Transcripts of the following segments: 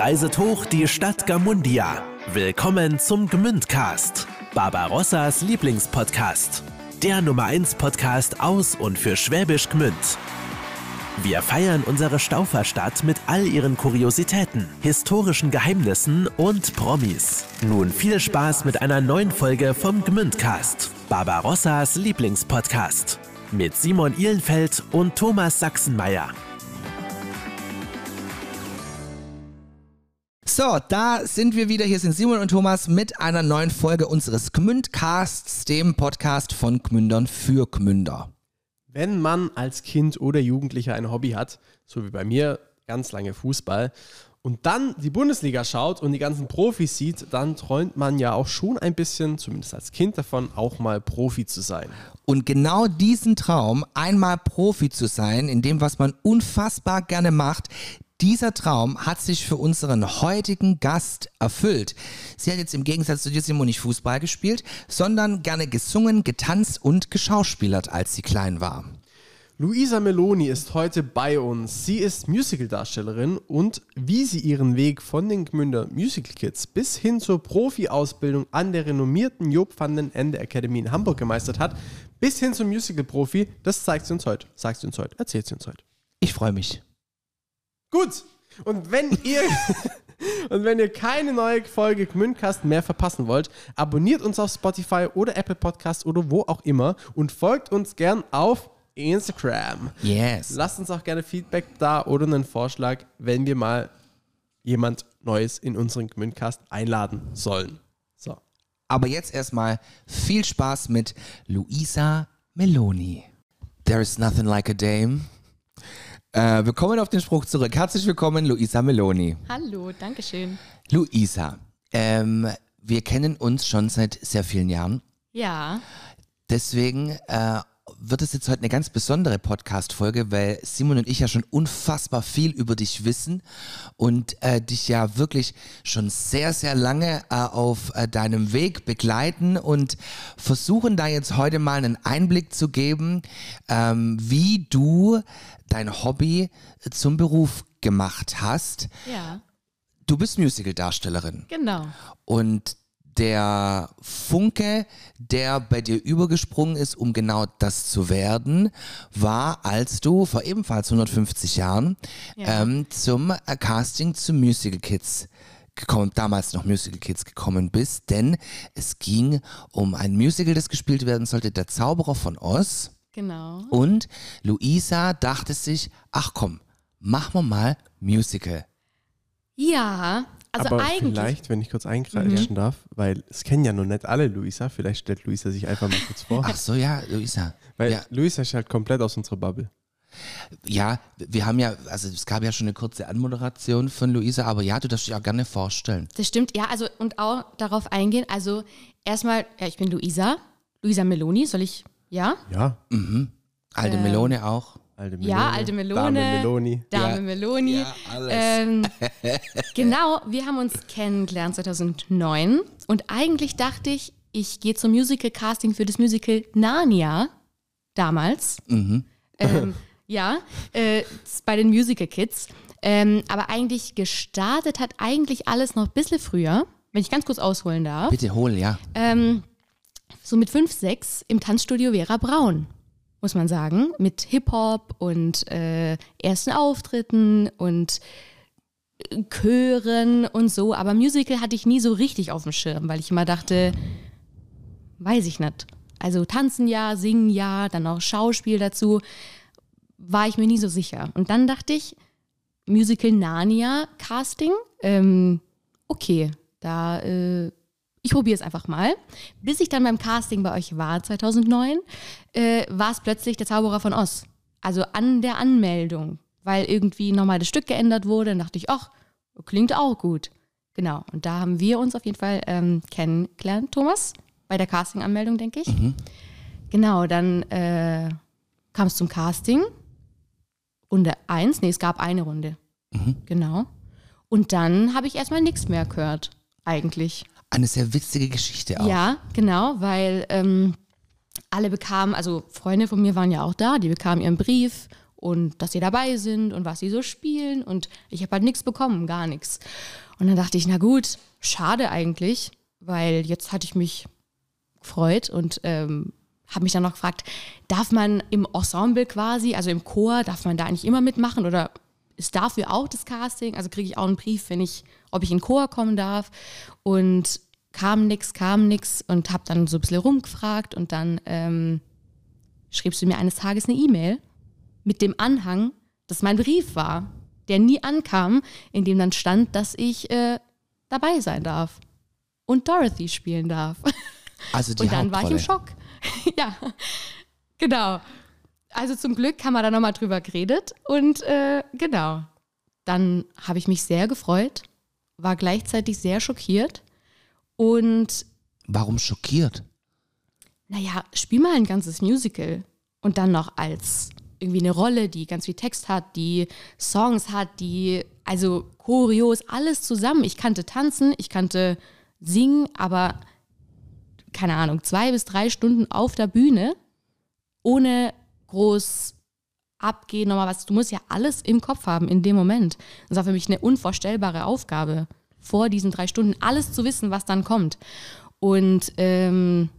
reiset hoch die Stadt Gamundia. Willkommen zum Gmündcast, Barbarossas Lieblingspodcast. Der Nummer 1 Podcast aus und für Schwäbisch Gmünd. Wir feiern unsere Stauferstadt mit all ihren Kuriositäten, historischen Geheimnissen und Promis. Nun viel Spaß mit einer neuen Folge vom Gmündcast, Barbarossas Lieblingspodcast. Mit Simon Ihlenfeld und Thomas Sachsenmeier. So, da sind wir wieder. Hier sind Simon und Thomas mit einer neuen Folge unseres Gmündcasts, dem Podcast von Gmündern für Gmünder. Wenn man als Kind oder Jugendlicher ein Hobby hat, so wie bei mir, ganz lange Fußball, und dann die Bundesliga schaut und die ganzen Profis sieht, dann träumt man ja auch schon ein bisschen, zumindest als Kind davon, auch mal Profi zu sein. Und genau diesen Traum, einmal Profi zu sein, in dem, was man unfassbar gerne macht, dieser Traum hat sich für unseren heutigen Gast erfüllt. Sie hat jetzt im Gegensatz zu dir, Simon, nicht Fußball gespielt, sondern gerne gesungen, getanzt und geschauspielert, als sie klein war. Luisa Meloni ist heute bei uns. Sie ist Musicaldarstellerin und wie sie ihren Weg von den Gmünder Musical Kids bis hin zur Profi-Ausbildung an der renommierten Job van den Ende Academy in Hamburg gemeistert hat, bis hin zum Musical-Profi, das zeigt sie uns heute. Sagt sie uns heute, erzählt sie uns heute. Ich freue mich. Gut. Und wenn ihr und wenn ihr keine neue Folge Gmündcast mehr verpassen wollt, abonniert uns auf Spotify oder Apple Podcast oder wo auch immer und folgt uns gern auf Instagram. Yes. Lasst uns auch gerne Feedback da oder einen Vorschlag, wenn wir mal jemand Neues in unseren Gmündcast einladen sollen. So. Aber jetzt erstmal viel Spaß mit Luisa Meloni. There is nothing like a dame. Äh, wir kommen auf den Spruch zurück. Herzlich willkommen, Luisa Meloni. Hallo, danke schön. Luisa, ähm, wir kennen uns schon seit sehr vielen Jahren. Ja, Deswegen äh, wird es jetzt heute eine ganz besondere Podcast-Folge, weil Simon und ich ja schon unfassbar viel über dich wissen und äh, dich ja wirklich schon sehr, sehr lange äh, auf äh, deinem Weg begleiten und versuchen da jetzt heute mal einen Einblick zu geben, ähm, wie du dein Hobby zum Beruf gemacht hast. ja, Du bist Musical-Darstellerin. genau. Und der Funke, der bei dir übergesprungen ist, um genau das zu werden, war, als du vor ebenfalls 150 Jahren Ja. ähm, zum äh, Casting zu Musical Kids gekommen, damals noch Musical Kids gekommen bist, denn es ging um ein Musical, das gespielt werden sollte, Der Zauberer von Oz. Genau. Und Luisa dachte sich, ach komm, machen wir mal Musical. Ja, also Aber eigentlich. Mhm. vielleicht, wenn ich kurz eingreifen darf, weil es kennen ja noch nicht alle Luisa, vielleicht stellt Luisa sich einfach mal kurz vor. Ach so, ja, Luisa. Weil ja. Luisa ist halt komplett aus unserer Bubble. Ja, wir haben ja, also es gab ja schon eine kurze Anmoderation von Luisa, aber ja, du darfst dich auch gerne vorstellen. Das stimmt, ja, also und auch darauf eingehen. Also erstmal, ja, ich bin Luisa, Luisa Meloni, soll ich, ja? Ja, Alte Ähm, Melone auch. alte Melone. Ja, alte Melone. Dame Meloni. Dame Ja. Meloni. Ja, alles. Ähm, genau, wir haben uns kennengelernt 2009 und eigentlich dachte ich, ich gehe zum Musical-Casting für das Musical Narnia damals. Mhm. Ähm, ja, äh, bei den Musical Kids. Ähm, aber eigentlich gestartet hat eigentlich alles noch ein bisschen früher, wenn ich ganz kurz ausholen darf. Bitte hol, ja. Ähm, so mit 5, 6 im Tanzstudio Vera Braun, muss man sagen. Mit Hip-Hop und äh, ersten Auftritten und äh, Chören und so. Aber Musical hatte ich nie so richtig auf dem Schirm, weil ich immer dachte, weiß ich nicht. Also tanzen ja, singen ja, dann auch Schauspiel dazu, war ich mir nie so sicher. Und dann dachte ich, Musical Narnia Casting, ähm, okay, da, äh, ich probiere es einfach mal. Bis ich dann beim Casting bei euch war, 2009, äh, war es plötzlich der Zauberer von Oz. Also an der Anmeldung, weil irgendwie nochmal das Stück geändert wurde. Dann dachte ich, ach, klingt auch gut. Genau, und da haben wir uns auf jeden Fall ähm, kennengelernt, Thomas, bei der Casting-Anmeldung, denke ich. Genau, dann äh, kam es zum Casting. Runde 1, nee, es gab eine Runde. Genau. Und dann habe ich erstmal nichts mehr gehört, eigentlich. Eine sehr witzige Geschichte auch. Ja, genau, weil ähm, alle bekamen, also Freunde von mir waren ja auch da, die bekamen ihren Brief und dass sie dabei sind und was sie so spielen und ich habe halt nichts bekommen, gar nichts. Und dann dachte ich, na gut, schade eigentlich, weil jetzt hatte ich mich gefreut und ähm, habe mich dann noch gefragt, darf man im Ensemble quasi, also im Chor, darf man da eigentlich immer mitmachen oder ist dafür auch das Casting? Also kriege ich auch einen Brief, wenn ich, ob ich in Chor kommen darf. Und kam nix, kam nix und habe dann so ein bisschen rumgefragt und dann ähm, schriebst du mir eines Tages eine E-Mail mit dem Anhang, dass mein Brief war, der nie ankam, in dem dann stand, dass ich äh, dabei sein darf und Dorothy spielen darf. Also die und dann war ich im. Schock. ja, genau. Also zum Glück haben wir da nochmal drüber geredet und äh, genau. Dann habe ich mich sehr gefreut, war gleichzeitig sehr schockiert und Warum schockiert? naja, spiel mal ein ganzes Musical und dann noch als irgendwie eine Rolle, die ganz viel Text hat, die Songs hat, die, also Choreos, alles zusammen. Ich kannte tanzen, ich kannte singen, aber keine Ahnung, zwei bis drei Stunden auf der Bühne, ohne groß abgehen, nochmal was. Du musst ja alles im Kopf haben in dem Moment. Das war für mich eine unvorstellbare Aufgabe, vor diesen drei Stunden alles zu wissen, was dann kommt. Und ähm,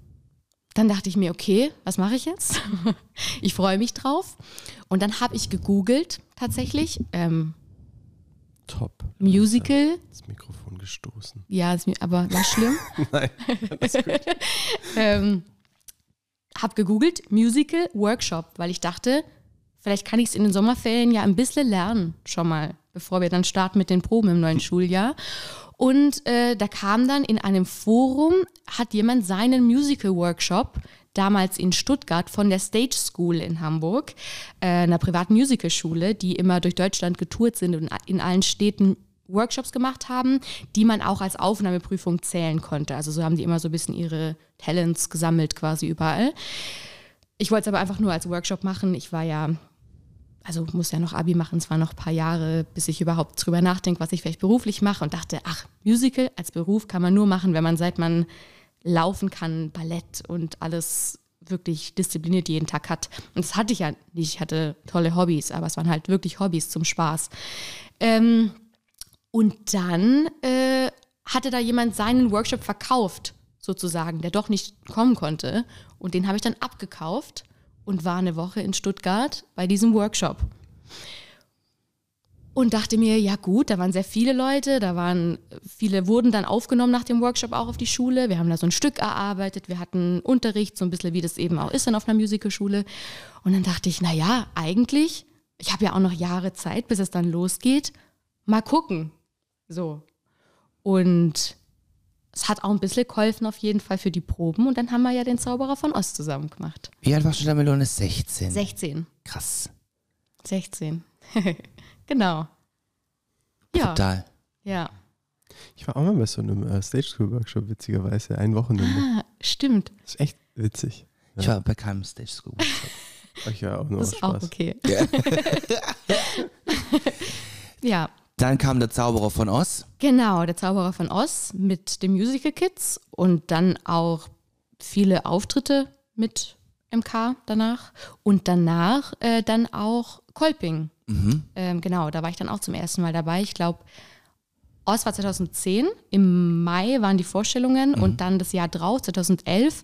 dann dachte ich mir, okay, was mache ich jetzt? ich freue mich drauf. Und dann habe ich gegoogelt tatsächlich ähm, Top. Musical. Das Mikrofon gestoßen. Ja, ist aber war schlimm. Nein, alles gut. ähm, habe gegoogelt Musical Workshop, weil ich dachte, vielleicht kann ich es in den Sommerferien ja ein bisschen lernen, schon mal, bevor wir dann starten mit den Proben im neuen Schuljahr. Und äh, da kam dann in einem Forum, hat jemand seinen Musical Workshop damals in Stuttgart von der Stage School in Hamburg, äh, einer privaten Musicalschule, die immer durch Deutschland getourt sind und in allen Städten Workshops gemacht haben, die man auch als Aufnahmeprüfung zählen konnte. Also so haben die immer so ein bisschen ihre Talents gesammelt quasi überall. Ich wollte es aber einfach nur als Workshop machen. Ich war ja, also muss ja noch Abi machen, es waren noch ein paar Jahre, bis ich überhaupt drüber nachdenke, was ich vielleicht beruflich mache und dachte, ach, Musical als Beruf kann man nur machen, wenn man seit man laufen kann, Ballett und alles wirklich diszipliniert jeden Tag hat. Und das hatte ich ja nicht. Ich hatte tolle Hobbys, aber es waren halt wirklich Hobbys zum Spaß. Ähm, und dann äh, hatte da jemand seinen Workshop verkauft, sozusagen, der doch nicht kommen konnte. Und den habe ich dann abgekauft und war eine Woche in Stuttgart bei diesem Workshop. Und dachte mir, ja gut, da waren sehr viele Leute, da waren, viele wurden dann aufgenommen nach dem Workshop auch auf die Schule. Wir haben da so ein Stück erarbeitet, wir hatten Unterricht, so ein bisschen wie das eben auch ist dann auf einer Musicalschule. Und dann dachte ich, naja, eigentlich, ich habe ja auch noch Jahre Zeit, bis es dann losgeht. Mal gucken. So. Und es hat auch ein bisschen geholfen auf jeden Fall für die Proben. Und dann haben wir ja den Zauberer von Ost zusammen gemacht. Wie alt warst du da, Melone? 16. 16. Krass. 16. genau. Ja. Total. Ja. Ich war auch mal bei so einem äh, Stage School Workshop, witzigerweise. Ein Wochenende. Ah, stimmt. Das ist echt witzig. Ich war bei keinem Stage School. Workshop. Ich ja auch nur Das ist auch Spaß. okay. ja, Dann kam der Zauberer von Oz. genau. Der Zauberer von Oz mit den Musical Kids und dann auch viele Auftritte mit MK danach. Und danach äh, dann auch Kolping. Ähm, genau, da war ich dann auch zum ersten Mal dabei. Ich glaube, Oz war 2010, im Mai waren die Vorstellungen und dann das Jahr drauf, 2011,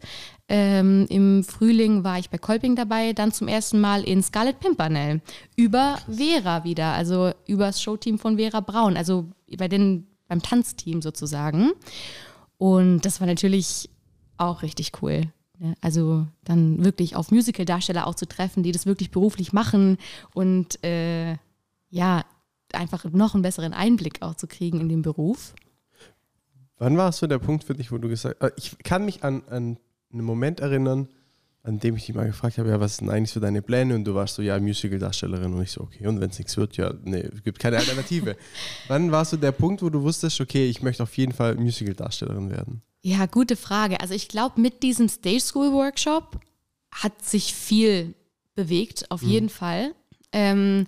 ähm, im Frühling war ich bei Kolping dabei, dann zum ersten Mal in Scarlet Pimpernel über Vera wieder, also über das Showteam von Vera Braun, also bei den, beim Tanzteam sozusagen. Und das war natürlich auch richtig cool. ne? Also dann wirklich auf Musical-Darsteller auch zu treffen, die das wirklich beruflich machen und äh, ja, einfach noch einen besseren Einblick auch zu kriegen in den Beruf. Wann war es so der Punkt für dich, wo du gesagt hast, ich kann mich an, an einen Moment erinnern, an dem ich dich mal gefragt habe, ja, was sind eigentlich so deine Pläne? Und du warst so, ja, Musical-Darstellerin. Und ich so, okay, und wenn es nichts wird, ja, nee, es gibt keine Alternative. Wann war so der Punkt, wo du wusstest, okay, ich möchte auf jeden Fall Musical-Darstellerin werden? Ja, gute Frage. Also ich glaube, mit diesem Stage School Workshop hat sich viel bewegt, auf jeden Fall. Ähm,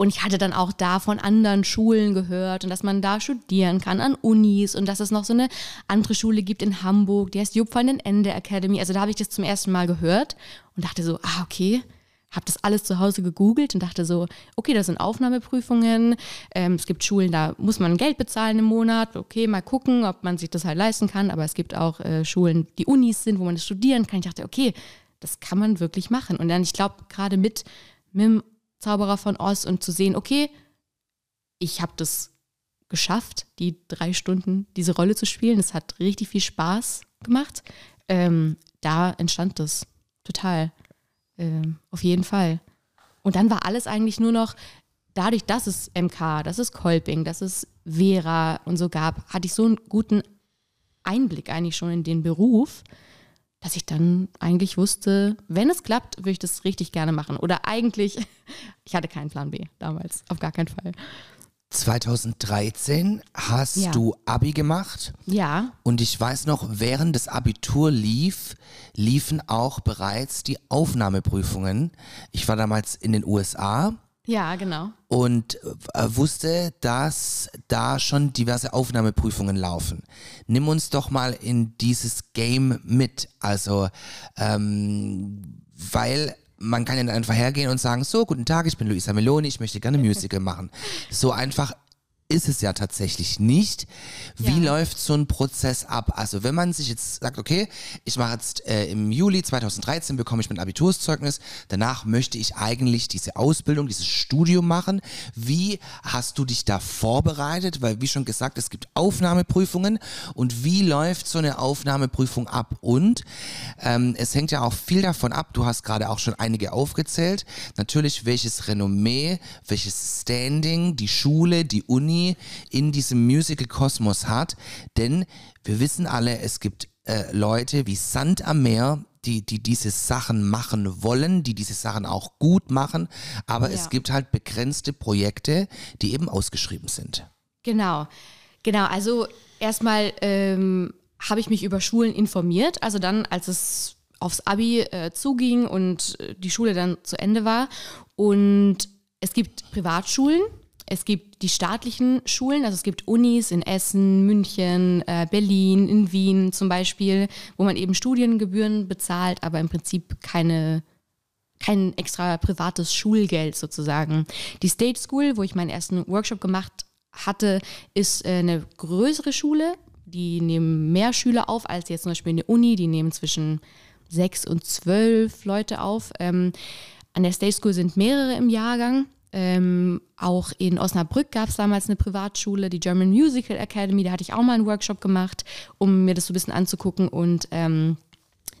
und ich hatte dann auch da von anderen Schulen gehört und dass man da studieren kann an Unis und dass es noch so eine andere Schule gibt in Hamburg, die heißt Jupp van den Ende Academy. Also da habe ich das zum ersten Mal gehört und dachte so, ah, okay, habe das alles zu Hause gegoogelt und dachte so, okay, das sind Aufnahmeprüfungen, ähm, es gibt Schulen, da muss man Geld bezahlen im Monat, okay, mal gucken, ob man sich das halt leisten kann, aber es gibt auch äh, Schulen, die Unis sind, wo man das studieren kann. Ich dachte, okay, das kann man wirklich machen. Und dann, ich glaube, gerade mit, mit dem Zauberer von Oz und zu sehen, okay, ich habe das geschafft, die drei Stunden diese Rolle zu spielen. Es hat richtig viel Spaß gemacht. Ähm, da entstand das total. Ähm, auf jeden Fall. Und dann war alles eigentlich nur noch, dadurch, dass es MK, dass es Kolping, dass es Vera und so gab, hatte ich so einen guten Einblick eigentlich schon in den Beruf, dass ich dann eigentlich wusste, wenn es klappt, würde ich das richtig gerne machen. Oder eigentlich, ich hatte keinen Plan B damals, auf gar keinen Fall. 2013 hast Ja. du Abi gemacht Ja, und ich weiß noch, während das Abitur lief, liefen auch bereits die Aufnahmeprüfungen. Ich war damals in den USA ja, genau. und äh, wusste, dass da schon diverse Aufnahmeprüfungen laufen. Nimm uns doch mal in dieses Game mit. Also, ähm, weil man kann ja einfach hergehen und sagen, so, guten Tag, ich bin Luisa Meloni, ich möchte gerne Musical machen. So einfach ist es ja tatsächlich nicht. Wie Ja. läuft so ein Prozess ab? Also wenn man sich jetzt sagt, okay, ich mache jetzt äh, im Juli 2013 bekomme ich mein Abiturszeugnis, danach möchte ich eigentlich diese Ausbildung, dieses Studium machen. Wie hast du dich da vorbereitet? Weil wie schon gesagt, es gibt Aufnahmeprüfungen und wie läuft so eine Aufnahmeprüfung ab? Und ähm, es hängt ja auch viel davon ab, du hast gerade auch schon einige aufgezählt, natürlich welches Renommee, welches Standing die Schule, die Uni in diesem Musical-Kosmos hat, denn wir wissen alle, es gibt äh, Leute wie Sand am Meer, die, die diese Sachen machen wollen, die diese Sachen auch gut machen, aber es Ja. gibt halt begrenzte Projekte, die eben ausgeschrieben sind. Genau, genau. Also erstmal ähm, habe ich mich über Schulen informiert. Also dann, als es aufs Abi äh, zuging und äh, die Schule dann zu Ende war. Und es gibt Privatschulen. Es gibt die staatlichen Schulen, also es gibt Unis in Essen, München, äh, Berlin, in Wien zum Beispiel, wo man eben Studiengebühren bezahlt, aber im Prinzip keine kein extra privates Schulgeld sozusagen. Die State School, wo ich meinen ersten Workshop gemacht hatte, ist äh, eine größere Schule. Die nehmen mehr Schüler auf als jetzt zum Beispiel eine Uni. Die nehmen zwischen sechs und zwölf Leute auf. Ähm, an der State School sind mehrere im Jahrgang. Ähm, auch in Osnabrück gab es damals eine Privatschule, die German Musical Academy. Da hatte ich auch mal einen Workshop gemacht, um mir das so ein bisschen anzugucken. Und ähm,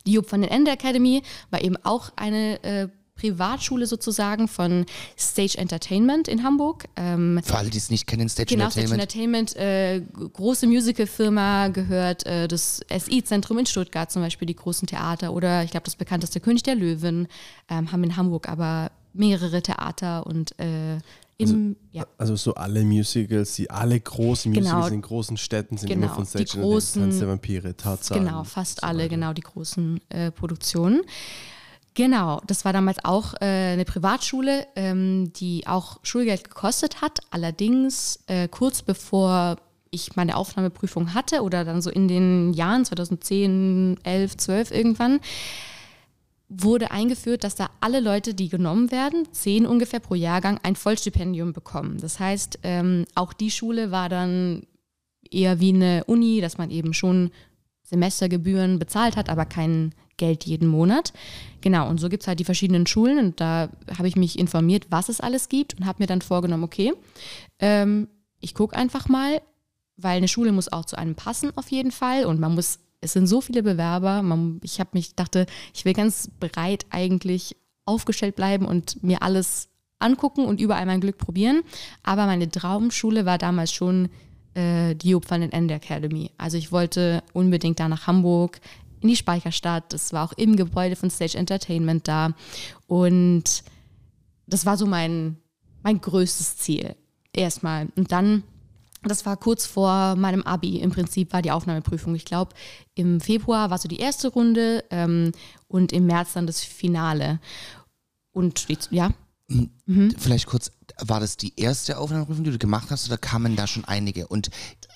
die Job van den Ende Academy war eben auch eine äh, Privatschule sozusagen von Stage Entertainment in Hamburg. Ähm, Für alle, die es nicht kennen, Stage Genau, Stage Entertainment. Entertainment, äh, große Musicalfirma gehört äh, das SI-Zentrum in Stuttgart zum Beispiel, die großen Theater oder ich glaube das bekannteste König der Löwen, ähm, haben in Hamburg aber mehrere Theater und äh, im, ja, Also so alle Musicals, die alle großen Genau. Musicals in großen Städten sind Genau, immer von die Stage Entertainment. großen- Tanz der Vampire, Tarzan. Genau, fast alle, genau, die großen äh, Produktionen. Genau, das war damals auch äh, eine Privatschule, ähm, die auch Schulgeld gekostet hat. Allerdings äh, kurz bevor ich meine Aufnahmeprüfung hatte oder dann so in den Jahren 2010, 11, 12 irgendwann, wurde eingeführt, dass da alle Leute, die genommen werden, zehn ungefähr pro Jahrgang, ein Vollstipendium bekommen. Das heißt, ähm, auch die Schule war dann eher wie eine Uni, dass man eben schon Semestergebühren bezahlt hat, aber kein Geld jeden Monat. Genau, und so gibt es halt die verschiedenen Schulen und da habe ich mich informiert, was es alles gibt und habe mir dann vorgenommen, okay, ähm, ich gucke einfach mal, weil eine Schule muss auch zu einem passen auf jeden Fall und man muss, es sind so viele Bewerber, man, ich habe mich dachte, ich will ganz breit eigentlich aufgestellt bleiben und mir alles angucken und überall mein Glück probieren. Aber meine Traumschule war damals schon äh, die Job van den Ende Academy. Also ich wollte unbedingt da nach Hamburg in die Speicherstadt. Das war auch im Gebäude von Stage Entertainment da. Und das war so mein, mein größtes Ziel. Erstmal. Und dann, das war kurz vor meinem Abi. Im Prinzip war die Aufnahmeprüfung. Ich glaube, im Februar war so die erste Runde ähm, und im März dann das Finale. Und ja, Vielleicht kurz, war das die erste Aufnahmeprüfung, die du gemacht hast, oder kamen da schon einige? Und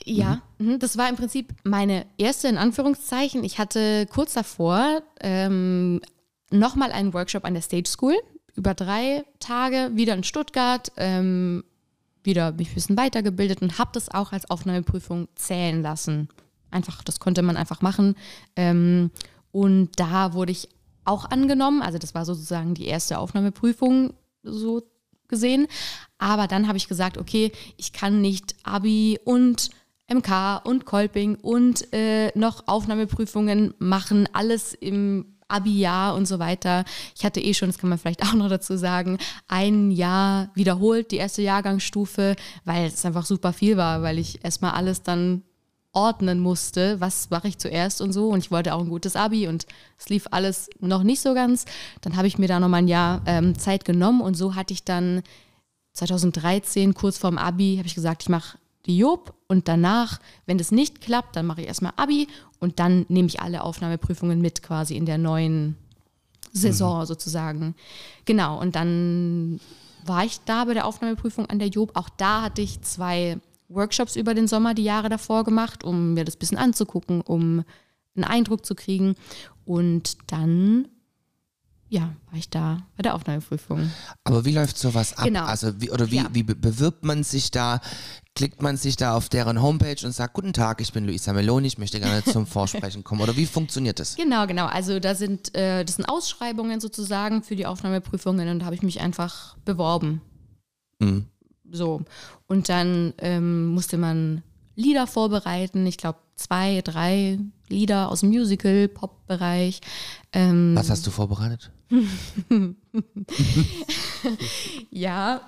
Ja, mhm. das war im Prinzip meine erste in Anführungszeichen. Ich hatte kurz davor ähm, nochmal einen Workshop an der Stage School über drei Tage wieder in Stuttgart, ähm, wieder mich ein bisschen weitergebildet und habe das auch als Aufnahmeprüfung zählen lassen. Einfach, das konnte man einfach machen. Ähm, und da wurde ich auch angenommen. Also das war sozusagen die erste Aufnahmeprüfung so gesehen. Aber dann habe ich gesagt, okay, ich kann nicht Abi und MK und Kolping und äh, noch Aufnahmeprüfungen machen, alles im Abi-Jahr und so weiter. Ich hatte eh schon, das kann man vielleicht auch noch dazu sagen, ein Jahr wiederholt, die erste Jahrgangsstufe, weil es einfach super viel war, weil ich erstmal alles dann ordnen musste, was mache ich zuerst und so. Und ich wollte auch ein gutes Abi und es lief alles noch nicht so ganz. Dann habe ich mir da nochmal ein Jahr ähm, Zeit genommen und so hatte ich dann 2013, kurz vorm Abi, habe ich gesagt, ich mache die Job und danach, wenn das nicht klappt, dann mache ich erstmal Abi und dann nehme ich alle Aufnahmeprüfungen mit quasi in der neuen Saison mhm. sozusagen. Genau, und dann war ich da bei der Aufnahmeprüfung an der Job. Auch da hatte ich zwei Workshops über den Sommer die Jahre davor gemacht, um mir das ein bisschen anzugucken, um einen Eindruck zu kriegen. Und dann ja, war ich da bei der Aufnahmeprüfung. Aber wie läuft sowas ab? Genau. Also wie, oder wie, Ja. wie be- bewirbt man sich da? Klickt man sich da auf deren Homepage und sagt, guten Tag, ich bin Luisa Meloni, ich möchte gerne zum Vorsprechen kommen. Oder wie funktioniert das? Genau, genau. Also da sind, äh, das sind Ausschreibungen sozusagen für die Aufnahmeprüfungen und da habe ich mich einfach beworben. Mhm. So. Und dann ähm, musste man Lieder vorbereiten. Ich glaube, zwei, drei Lieder aus dem Musical, Pop-Bereich. Ähm, Was hast du vorbereitet? ja.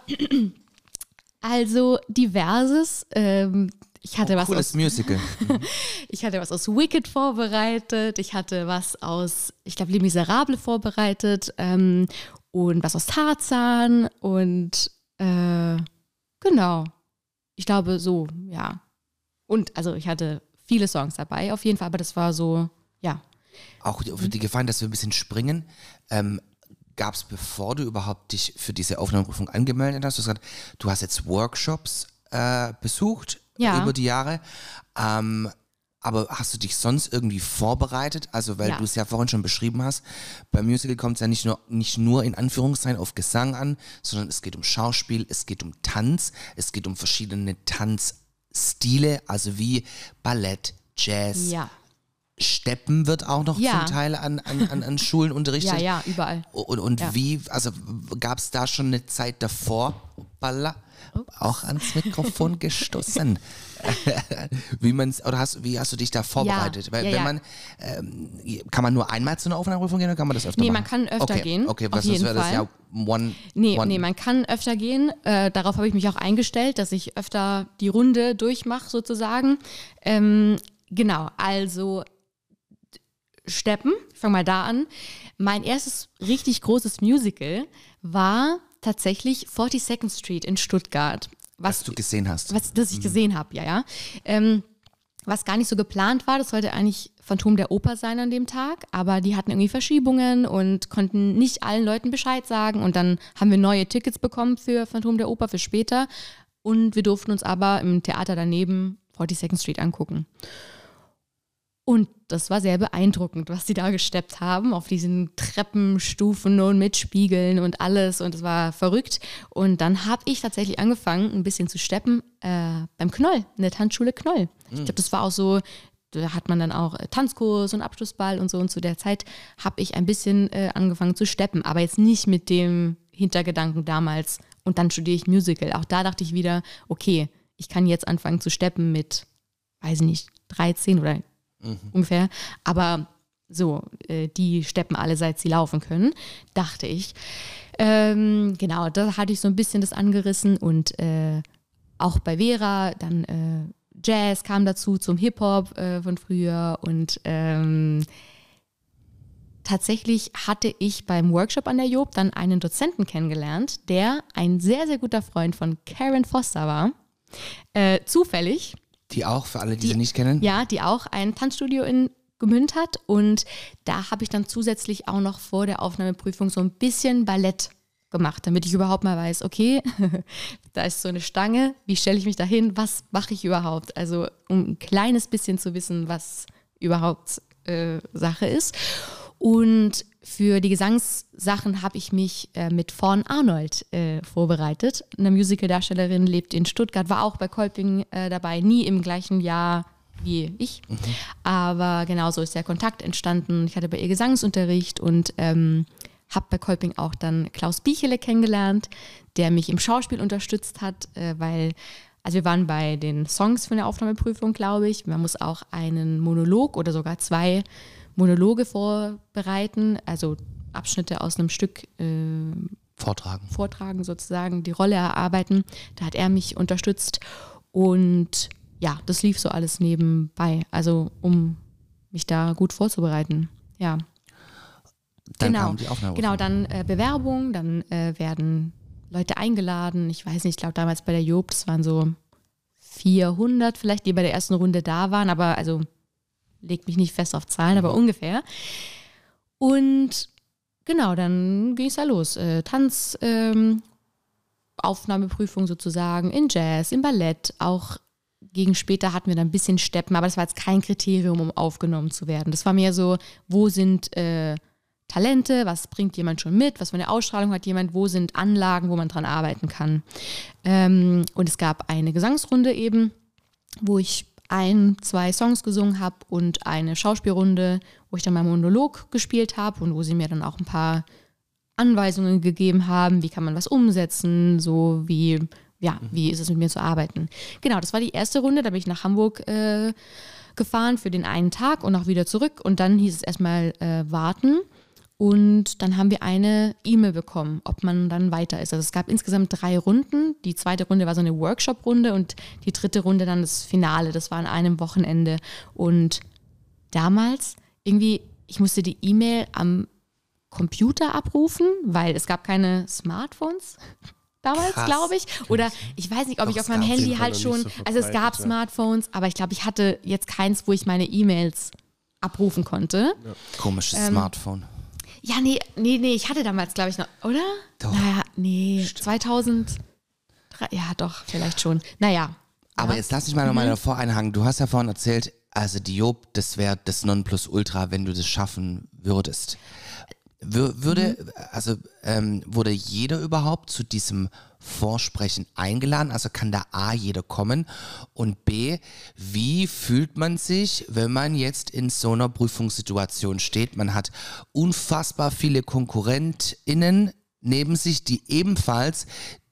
Also diverses. Ähm, ich hatte was Cooles aus Musical. Ich hatte was aus Wicked vorbereitet, ich hatte was aus, ich glaube, Les Miserables vorbereitet ähm, und was aus Tarzan und äh, genau. Ich glaube so, ja. Und also ich hatte viele Songs dabei auf jeden Fall, aber das war so, ja. Auch die, für die Gefallen, dass wir ein bisschen springen. Ähm, Gab es, bevor du überhaupt dich für diese Aufnahmeprüfung angemeldet hast, du hast gesagt, du hast jetzt Workshops äh, besucht Ja. über die Jahre. Ähm, aber hast du dich sonst irgendwie vorbereitet? Also, weil Ja. du es ja vorhin schon beschrieben hast, beim Musical kommt es ja nicht nur, nicht nur in Anführungszeichen auf Gesang an, sondern es geht um Schauspiel, es geht um Tanz, es geht um verschiedene Tanzstile, also wie Ballett, Jazz, Ja. Steppen wird auch noch Ja. zum Teil an, an, an, an Schulen unterrichtet. Ja, ja, überall. Und, und Ja. wie, also gab es da schon eine Zeit davor, Hoppala, auch ans Mikrofon gestoßen? wie man's, oder hast, wie hast du dich da vorbereitet? Weil ja, wenn ja. man, ähm, kann man nur einmal zu einer Aufnahmeprüfung gehen oder kann man das öfter Nee, machen? man kann öfter okay. gehen, Okay, was wäre das ja one, Nee, one nee, man kann öfter gehen. Äh, darauf habe ich mich auch eingestellt, dass ich öfter die Runde durchmache, sozusagen. Ähm, genau, also Steppen, ich fange mal da an. Mein erstes richtig großes Musical war tatsächlich 42nd Street in Stuttgart. was du gesehen hast. was das ich gesehen habe, ja, ja. Ähm, was gar nicht so geplant war, das sollte eigentlich Phantom der Oper sein an dem Tag, aber die hatten irgendwie Verschiebungen und konnten nicht allen Leuten Bescheid sagen und dann haben wir neue Tickets bekommen für Phantom der Oper für später und wir durften uns aber im Theater daneben 42nd Street angucken. Und das war sehr beeindruckend, was die da gesteppt haben, auf diesen Treppenstufen und mit Spiegeln und alles. Und es war verrückt. Und dann habe ich tatsächlich angefangen, ein bisschen zu steppen äh, beim Knoll, in der Tanzschule Knoll. Ich glaube, das war auch so, da hat man dann auch äh, Tanzkurs und Abschlussball und so. Und zu der Zeit habe ich ein bisschen äh, angefangen zu steppen, aber jetzt nicht mit dem Hintergedanken damals. Und dann studiere ich Musical. Auch da dachte ich wieder, okay, ich kann jetzt anfangen zu steppen mit, weiß ich nicht, 13 oder ungefähr. Aber so, äh, die steppen alle, seit sie laufen können, dachte ich. Ähm, genau, da hatte ich so ein bisschen das angerissen und äh, auch bei Vera, dann äh, Jazz kam dazu zum Hip-Hop äh, von früher und ähm, tatsächlich hatte ich beim Workshop an der Job dann einen Dozenten kennengelernt, der ein sehr, sehr guter Freund von Karen Foster war. Äh, zufällig, Die auch, für alle, die, Die- sie nicht kennen? ja, die auch ein Tanzstudio in Gemünd hat. Und da habe ich dann zusätzlich auch noch vor der Aufnahmeprüfung so ein bisschen Ballett gemacht, damit ich überhaupt mal weiß, okay, da ist so eine Stange, wie stelle ich mich da hin, was mache ich überhaupt? Also um ein kleines bisschen zu wissen, was überhaupt äh, Sache ist. Und für die Gesangssachen habe ich mich äh, mit Vorn Arnold äh, vorbereitet. Eine Musicaldarstellerin lebt in Stuttgart, war auch bei Kolping äh, dabei, nie im gleichen Jahr wie ich. Mhm. Aber genauso ist der Kontakt entstanden. Ich hatte bei ihr Gesangsunterricht und ähm, habe bei Kolping auch dann Klaus Bichele kennengelernt, der mich im Schauspiel unterstützt hat, äh, weil, also wir waren bei den Songs von der Aufnahmeprüfung, glaube ich. Man muss auch einen Monolog oder sogar zwei Monologe vorbereiten, also Abschnitte aus einem Stück äh, vortragen. Vortragen sozusagen, die Rolle erarbeiten. Da hat er mich unterstützt und ja, das lief so alles nebenbei, also um mich da gut vorzubereiten. Ja. Dann genau, die Aufnahme. genau, dann äh, Bewerbung, dann äh, werden Leute eingeladen. Ich weiß nicht, ich glaube damals bei der Job, das waren so 400 vielleicht, die bei der ersten Runde da waren, aber also legt mich nicht fest auf Zahlen, aber ungefähr. Und genau, dann ging es da los. Äh, Tanz, ähm, Aufnahmeprüfung sozusagen, in Jazz, in Ballett, auch gegen später hatten wir dann ein bisschen Steppen, aber das war jetzt kein Kriterium, um aufgenommen zu werden. Das war mehr so, wo sind äh, Talente, was bringt jemand schon mit, was für eine Ausstrahlung hat jemand, wo sind Anlagen, wo man dran arbeiten kann. Ähm, und es gab eine Gesangsrunde eben, wo ich ein, zwei Songs gesungen habe und eine Schauspielrunde, wo ich dann meinen Monolog gespielt habe und wo sie mir dann auch ein paar Anweisungen gegeben haben, wie kann man was umsetzen, so wie, ja, wie ist es mit mir zu arbeiten. Genau, das war die erste Runde, da bin ich nach Hamburg äh, gefahren für den einen Tag und auch wieder zurück und dann hieß es erstmal äh, warten. Und dann haben wir eine E-Mail bekommen, ob man dann weiter ist. Also es gab insgesamt drei Runden. Die zweite Runde war so eine Workshop-Runde und die dritte Runde dann das Finale. Das war an einem Wochenende. Und damals irgendwie, ich musste die E-Mail am Computer abrufen, weil es gab keine Smartphones damals, glaube ich. Oder ich weiß nicht, ob Doch, ich auf meinem Handy halt schon, so also es gab ja. Smartphones, aber ich glaube, ich hatte jetzt keins, wo ich meine E-Mails abrufen konnte. Komisches Ähm, Smartphone. Ja, nee, nee, nee, ich hatte damals, glaube ich, noch, oder? Doch. Naja, nee, 2003, ja, doch, vielleicht schon. Naja. Aber ja. jetzt lass mich mal nochmal davor einhaken. Du hast ja vorhin erzählt, also die Job, das wäre das Nonplusultra, wenn du das schaffen würdest. Wür würde, Mhm. also ähm, wurde jeder überhaupt zu diesem Vorsprechen eingeladen? Also kann da A jeder kommen? Und B, wie fühlt man sich, wenn man jetzt in so einer Prüfungssituation steht? Man hat unfassbar viele KonkurrentInnen neben sich, die ebenfalls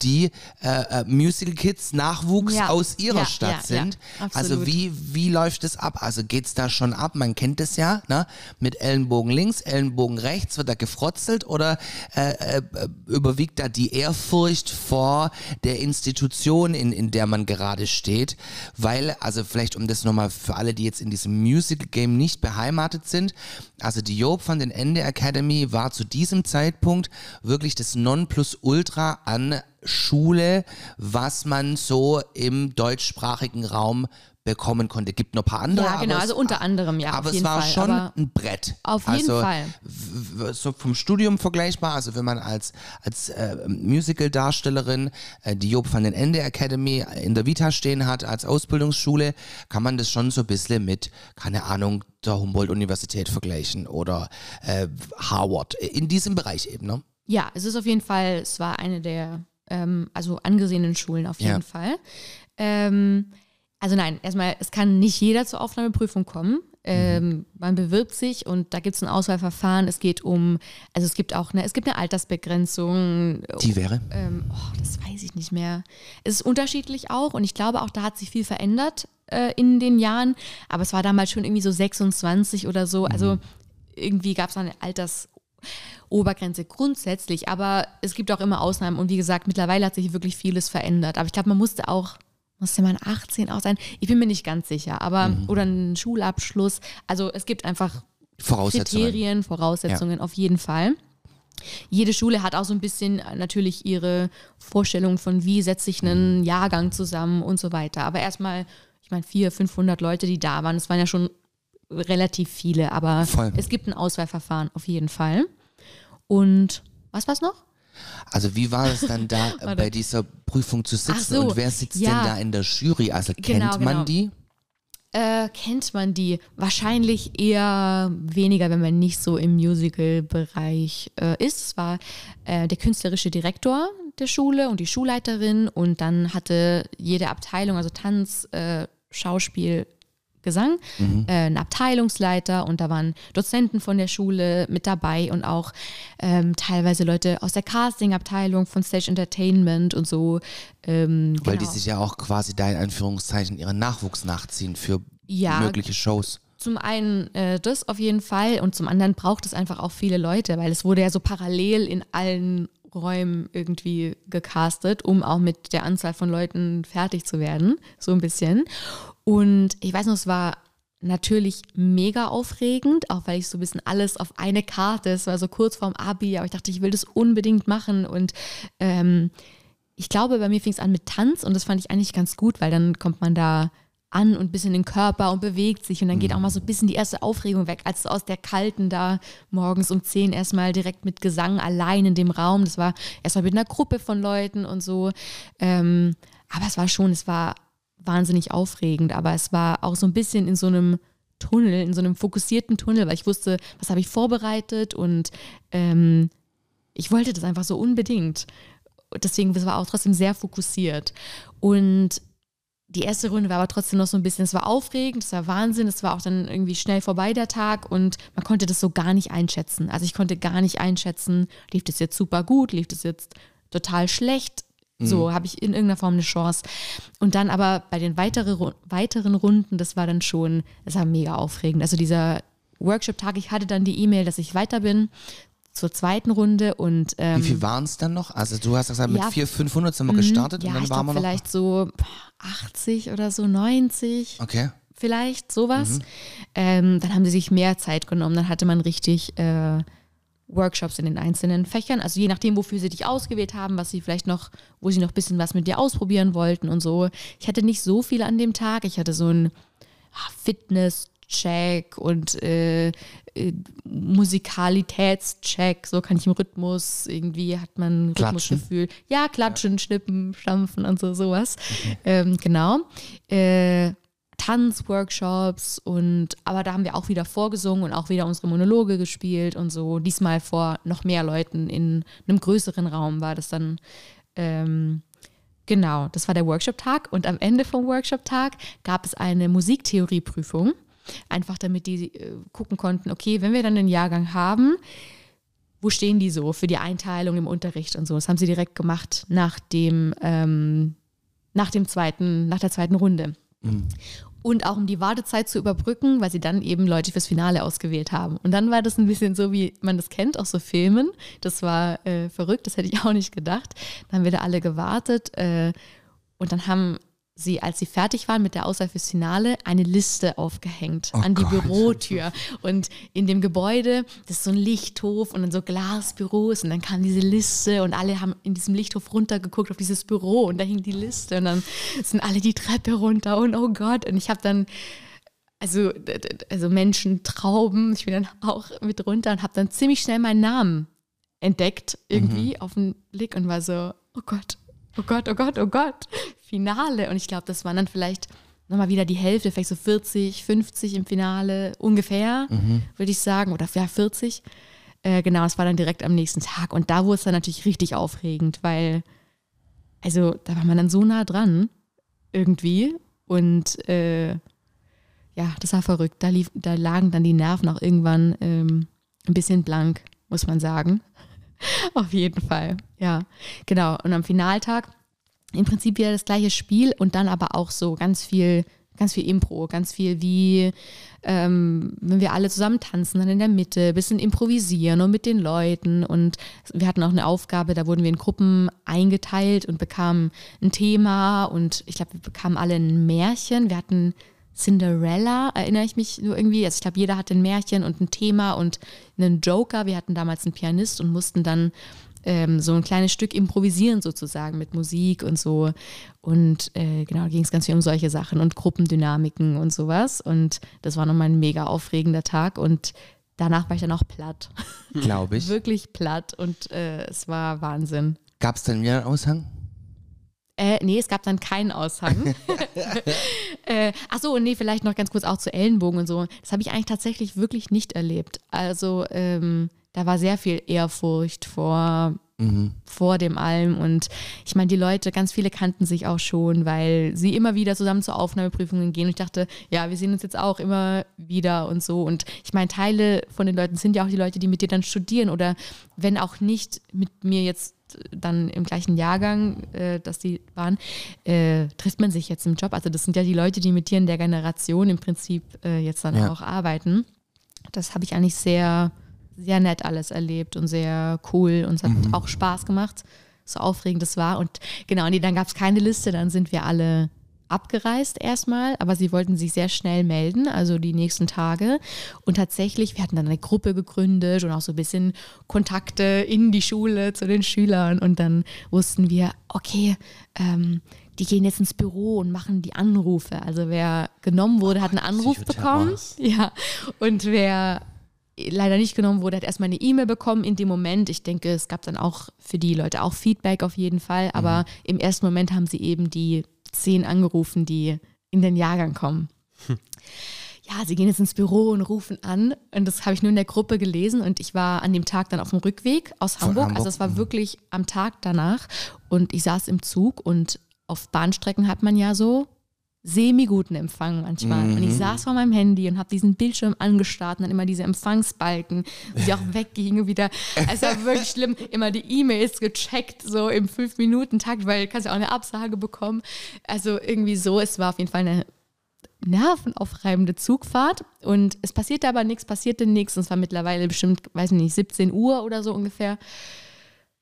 die äh, äh, Musical Kids Nachwuchs Ja. aus ihrer Ja, Stadt ja, sind. also wie, wie läuft es ab? Also geht's da schon ab? Man kennt es ja, ne? Mit Ellenbogen links, Ellenbogen rechts, wird da gefrotzelt oder äh, äh, überwiegt da die Ehrfurcht vor der Institution, in, in der man gerade steht? Weil, also vielleicht um das nochmal für alle, die jetzt in diesem Musical Game nicht beheimatet sind, also die Job von den Ende Academy war zu diesem Zeitpunkt wirklich das Nonplusultra an Schule, was man so im deutschsprachigen Raum bekommen konnte. Gibt noch ein paar andere. Ja, genau, also es, unter anderem, ja, Aber es war Fall, schon ein Brett. auf jeden also, Fall. So vom Studium vergleichbar, also wenn man als, als äh, Musical-Darstellerin äh, die Job van den Ende Academy in der Vita stehen hat als Ausbildungsschule, kann man das schon so ein bisschen mit, keine Ahnung, der Humboldt-Universität vergleichen oder äh, Harvard. In diesem Bereich eben, ne? Ja, es ist auf jeden Fall, es war eine der ähm, also angesehenen Schulen auf Ja. jeden Fall. Ähm, also nein, erstmal, es kann nicht jeder zur Aufnahmeprüfung kommen. Ähm, Man bewirbt sich und da gibt es ein Auswahlverfahren. Es geht um, also es gibt auch eine, es gibt eine Altersbegrenzung. Die wäre? Ähm, oh, das weiß ich nicht mehr. Es ist unterschiedlich auch und ich glaube auch, da hat sich viel verändert äh, in den Jahren. Aber es war damals schon irgendwie so 26 oder so. Also irgendwie gab es eine Altersobergrenze grundsätzlich. Aber es gibt auch immer Ausnahmen und wie gesagt, mittlerweile hat sich wirklich vieles verändert. Aber ich glaube, man musste auch musste man 18 auch sein? Ich bin mir nicht ganz sicher, aber oder einen Schulabschluss. Also es gibt einfach Voraussetzungen. Kriterien, Voraussetzungen auf jeden Fall. Jede Schule hat auch so ein bisschen äh, natürlich ihre Vorstellung von, wie setze ich einen Jahrgang zusammen und so weiter. Aber erstmal, ich meine, 400, 500 Leute, die da waren, das waren ja schon relativ viele, aber Voll. es gibt ein Auswahlverfahren auf jeden Fall. Und was war's noch? Also wie war es dann da äh, bei dieser Prüfung zu sitzen so, und wer sitzt ja. denn da in der Jury? Also kennt Genau, man genau. die? äh, kennt man die. Wahrscheinlich eher weniger, wenn man nicht so im Musical-Bereich äh, ist. Es war äh, der künstlerische Direktor der Schule und die Schulleiterin und dann hatte jede Abteilung, also Tanz, äh, Schauspiel, Gesang, mhm. äh, ein Abteilungsleiter und da waren Dozenten von der Schule mit dabei und auch ähm, teilweise Leute aus der Casting-Abteilung von Stage Entertainment und so. Ähm, Weil genau. die sich ja auch quasi da in Anführungszeichen ihren Nachwuchs nachziehen für ja, mögliche Shows. Zum einen äh, das auf jeden Fall und zum anderen braucht es einfach auch viele Leute, weil es wurde ja so parallel in allen Räumen irgendwie gecastet, um auch mit der Anzahl von Leuten fertig zu werden, so ein bisschen. Und ich weiß noch, es war natürlich mega aufregend, auch weil ich so ein bisschen alles auf eine Karte, es war so kurz vorm Abi, aber ich dachte, ich will das unbedingt machen und ähm, ich glaube, bei mir fing es an mit Tanz und das fand ich eigentlich ganz gut, weil dann kommt man da an und ein bisschen den Körper und bewegt sich und dann geht auch mal so ein bisschen die erste Aufregung weg, als aus der kalten da morgens um 10 erstmal direkt mit Gesang allein in dem Raum. Das war erstmal mit einer Gruppe von Leuten und so. Ähm, aber es war schon, es war wahnsinnig aufregend, aber es war auch so ein bisschen in so einem Tunnel, in so einem fokussierten Tunnel, weil ich wusste, was habe ich vorbereitet und ähm, ich wollte das einfach so unbedingt. Deswegen das war auch trotzdem sehr fokussiert. Und die erste Runde war aber trotzdem noch so ein bisschen, es war aufregend, es war Wahnsinn, es war auch dann irgendwie schnell vorbei der Tag und man konnte das so gar nicht einschätzen. Also ich konnte gar nicht einschätzen, lief das jetzt super gut, lief das jetzt total schlecht, so mhm. habe ich in irgendeiner Form eine Chance. Und dann aber bei den weitere, weiteren Runden, das war dann schon, es war mega aufregend. Also dieser Workshop-Tag, ich hatte dann die E-Mail, dass ich weiter bin zur zweiten Runde und ähm, wie viel waren es dann noch? Also du hast gesagt, mit ja, 400, 500 sind wir mhm. gestartet ja, und dann ich waren wir noch vielleicht so 80 oder so 90. Okay. Vielleicht sowas. Mhm. Ähm, dann haben sie sich mehr Zeit genommen. Dann hatte man richtig äh, Workshops in den einzelnen Fächern. Also je nachdem, wofür sie dich ausgewählt haben, was sie vielleicht noch, wo sie noch ein bisschen was mit dir ausprobieren wollten und so. Ich hatte nicht so viel an dem Tag. Ich hatte so ein ah, Fitness-Check und äh, äh, Musikalitätscheck, so kann ich im Rhythmus, irgendwie hat man ein Rhythmusgefühl. Ja, klatschen, ja. schnippen, stampfen und so sowas. Okay. Ähm, genau. Äh, Tanzworkshops und aber da haben wir auch wieder vorgesungen und auch wieder unsere Monologe gespielt und so. Diesmal vor noch mehr Leuten in einem größeren Raum war das dann. Ähm, genau, das war der Workshop-Tag und am Ende vom Workshop-Tag gab es eine Musiktheorieprüfung. Einfach damit die äh, gucken konnten, okay, wenn wir dann einen Jahrgang haben, wo stehen die so für die Einteilung im Unterricht und so. Das haben sie direkt gemacht nach dem, ähm, nach dem zweiten, nach der zweiten Runde. Mhm. Und auch um die Wartezeit zu überbrücken, weil sie dann eben Leute fürs Finale ausgewählt haben. Und dann war das ein bisschen so, wie man das kennt, aus so Filmen. Das war äh, verrückt, das hätte ich auch nicht gedacht. Dann haben wir da alle gewartet. Äh, und dann haben sie, als sie fertig waren mit der Auswahl fürs Finale, eine Liste aufgehängt oh an die Gott. Bürotür. Und in dem Gebäude, das ist so ein Lichthof und dann so Glasbüros und dann kam diese Liste und alle haben in diesem Lichthof runtergeguckt auf dieses Büro und da hing die Liste und dann sind alle die Treppe runter und oh Gott. Und ich habe dann also, also Menschen, Trauben, ich bin dann auch mit runter und habe dann ziemlich schnell meinen Namen entdeckt, irgendwie mhm. auf den Blick und war so, oh Gott, oh Gott, oh Gott, oh Gott, Finale. Und ich glaube, das waren dann vielleicht nochmal wieder die Hälfte, vielleicht so 40, 50 im Finale ungefähr, mhm. würde ich sagen, oder ja, 40. Äh, genau, es war dann direkt am nächsten Tag. Und da wurde es dann natürlich richtig aufregend, weil, also da war man dann so nah dran, irgendwie. Und äh, ja, das war verrückt. Da, lief, da lagen dann die Nerven auch irgendwann ähm, ein bisschen blank, muss man sagen. Auf jeden Fall, ja. Genau. Und am Finaltag im Prinzip wieder das gleiche Spiel und dann aber auch so ganz viel, ganz viel Impro, ganz viel wie, ähm, wenn wir alle zusammen tanzen, dann in der Mitte, bisschen improvisieren und mit den Leuten. Und wir hatten auch eine Aufgabe, da wurden wir in Gruppen eingeteilt und bekamen ein Thema und ich glaube, wir bekamen alle ein Märchen. Wir hatten Cinderella, erinnere ich mich nur irgendwie. Also ich glaube, jeder hatte ein Märchen und ein Thema und einen Joker. Wir hatten damals einen Pianist und mussten dann ähm, so ein kleines Stück improvisieren sozusagen mit Musik und so. Und äh, genau, ging es ganz viel um solche Sachen und Gruppendynamiken und sowas. Und das war nochmal ein mega aufregender Tag und danach war ich dann auch platt. Glaube ich. Wirklich platt und äh, es war Wahnsinn. Gab es denn wieder einen Aushang? Äh, nee, es gab dann keinen Aushang. äh, achso, nee, vielleicht noch ganz kurz auch zu Ellenbogen und so. Das habe ich eigentlich tatsächlich wirklich nicht erlebt. Also ähm, da war sehr viel Ehrfurcht vor, vor dem allem. Und ich meine, die Leute, ganz viele kannten sich auch schon, weil sie immer wieder zusammen zu Aufnahmeprüfungen gehen. Und ich dachte, ja, wir sehen uns jetzt auch immer wieder und so. Und ich meine, Teile von den Leuten sind ja auch die Leute, die mit dir dann studieren oder wenn auch nicht mit mir jetzt dann im gleichen Jahrgang, äh, dass die waren, äh, trifft man sich jetzt im Job. Also das sind ja die Leute, die mit dir in der Generation im Prinzip äh, jetzt dann Ja. auch arbeiten. Das habe ich eigentlich sehr, sehr nett alles erlebt und sehr cool und es hat auch Spaß gemacht, so aufregend es war. Und genau, nee, dann gab es keine Liste, dann sind wir alle abgereist erstmal, aber sie wollten sich sehr schnell melden, also die nächsten Tage. Und tatsächlich, wir hatten dann eine Gruppe gegründet und auch so ein bisschen Kontakte in die Schule zu den Schülern. Und dann wussten wir, okay, ähm, die gehen jetzt ins Büro und machen die Anrufe. Also wer genommen wurde, hat einen Anruf bekommen. Ja. Und wer leider nicht genommen wurde, hat erstmal eine E-Mail bekommen in dem Moment. Ich denke, es gab dann auch für die Leute auch Feedback auf jeden Fall. Aber im ersten Moment haben sie eben die zehn angerufen, die in den Jahrgang kommen. Ja, sie gehen jetzt ins Büro und rufen an. Und das habe ich nur in der Gruppe gelesen. Und ich war an dem Tag dann auf dem Rückweg aus Hamburg. Hamburg, Also es war wirklich am Tag danach. Und ich saß im Zug und auf Bahnstrecken hat man ja so semi-guten Empfang manchmal. Und ich saß vor meinem Handy und habe diesen Bildschirm angestarrt und dann immer diese Empfangsbalken, die auch weggingen wieder. Es war wirklich schlimm. Immer die E-Mails gecheckt, so im Fünf-Minuten-Takt, weil du kannst ja auch eine Absage bekommen. Also irgendwie so. Es war auf jeden Fall eine nervenaufreibende Zugfahrt und es passierte aber nichts, passierte nichts und es war mittlerweile bestimmt, weiß nicht, 17 Uhr oder so ungefähr.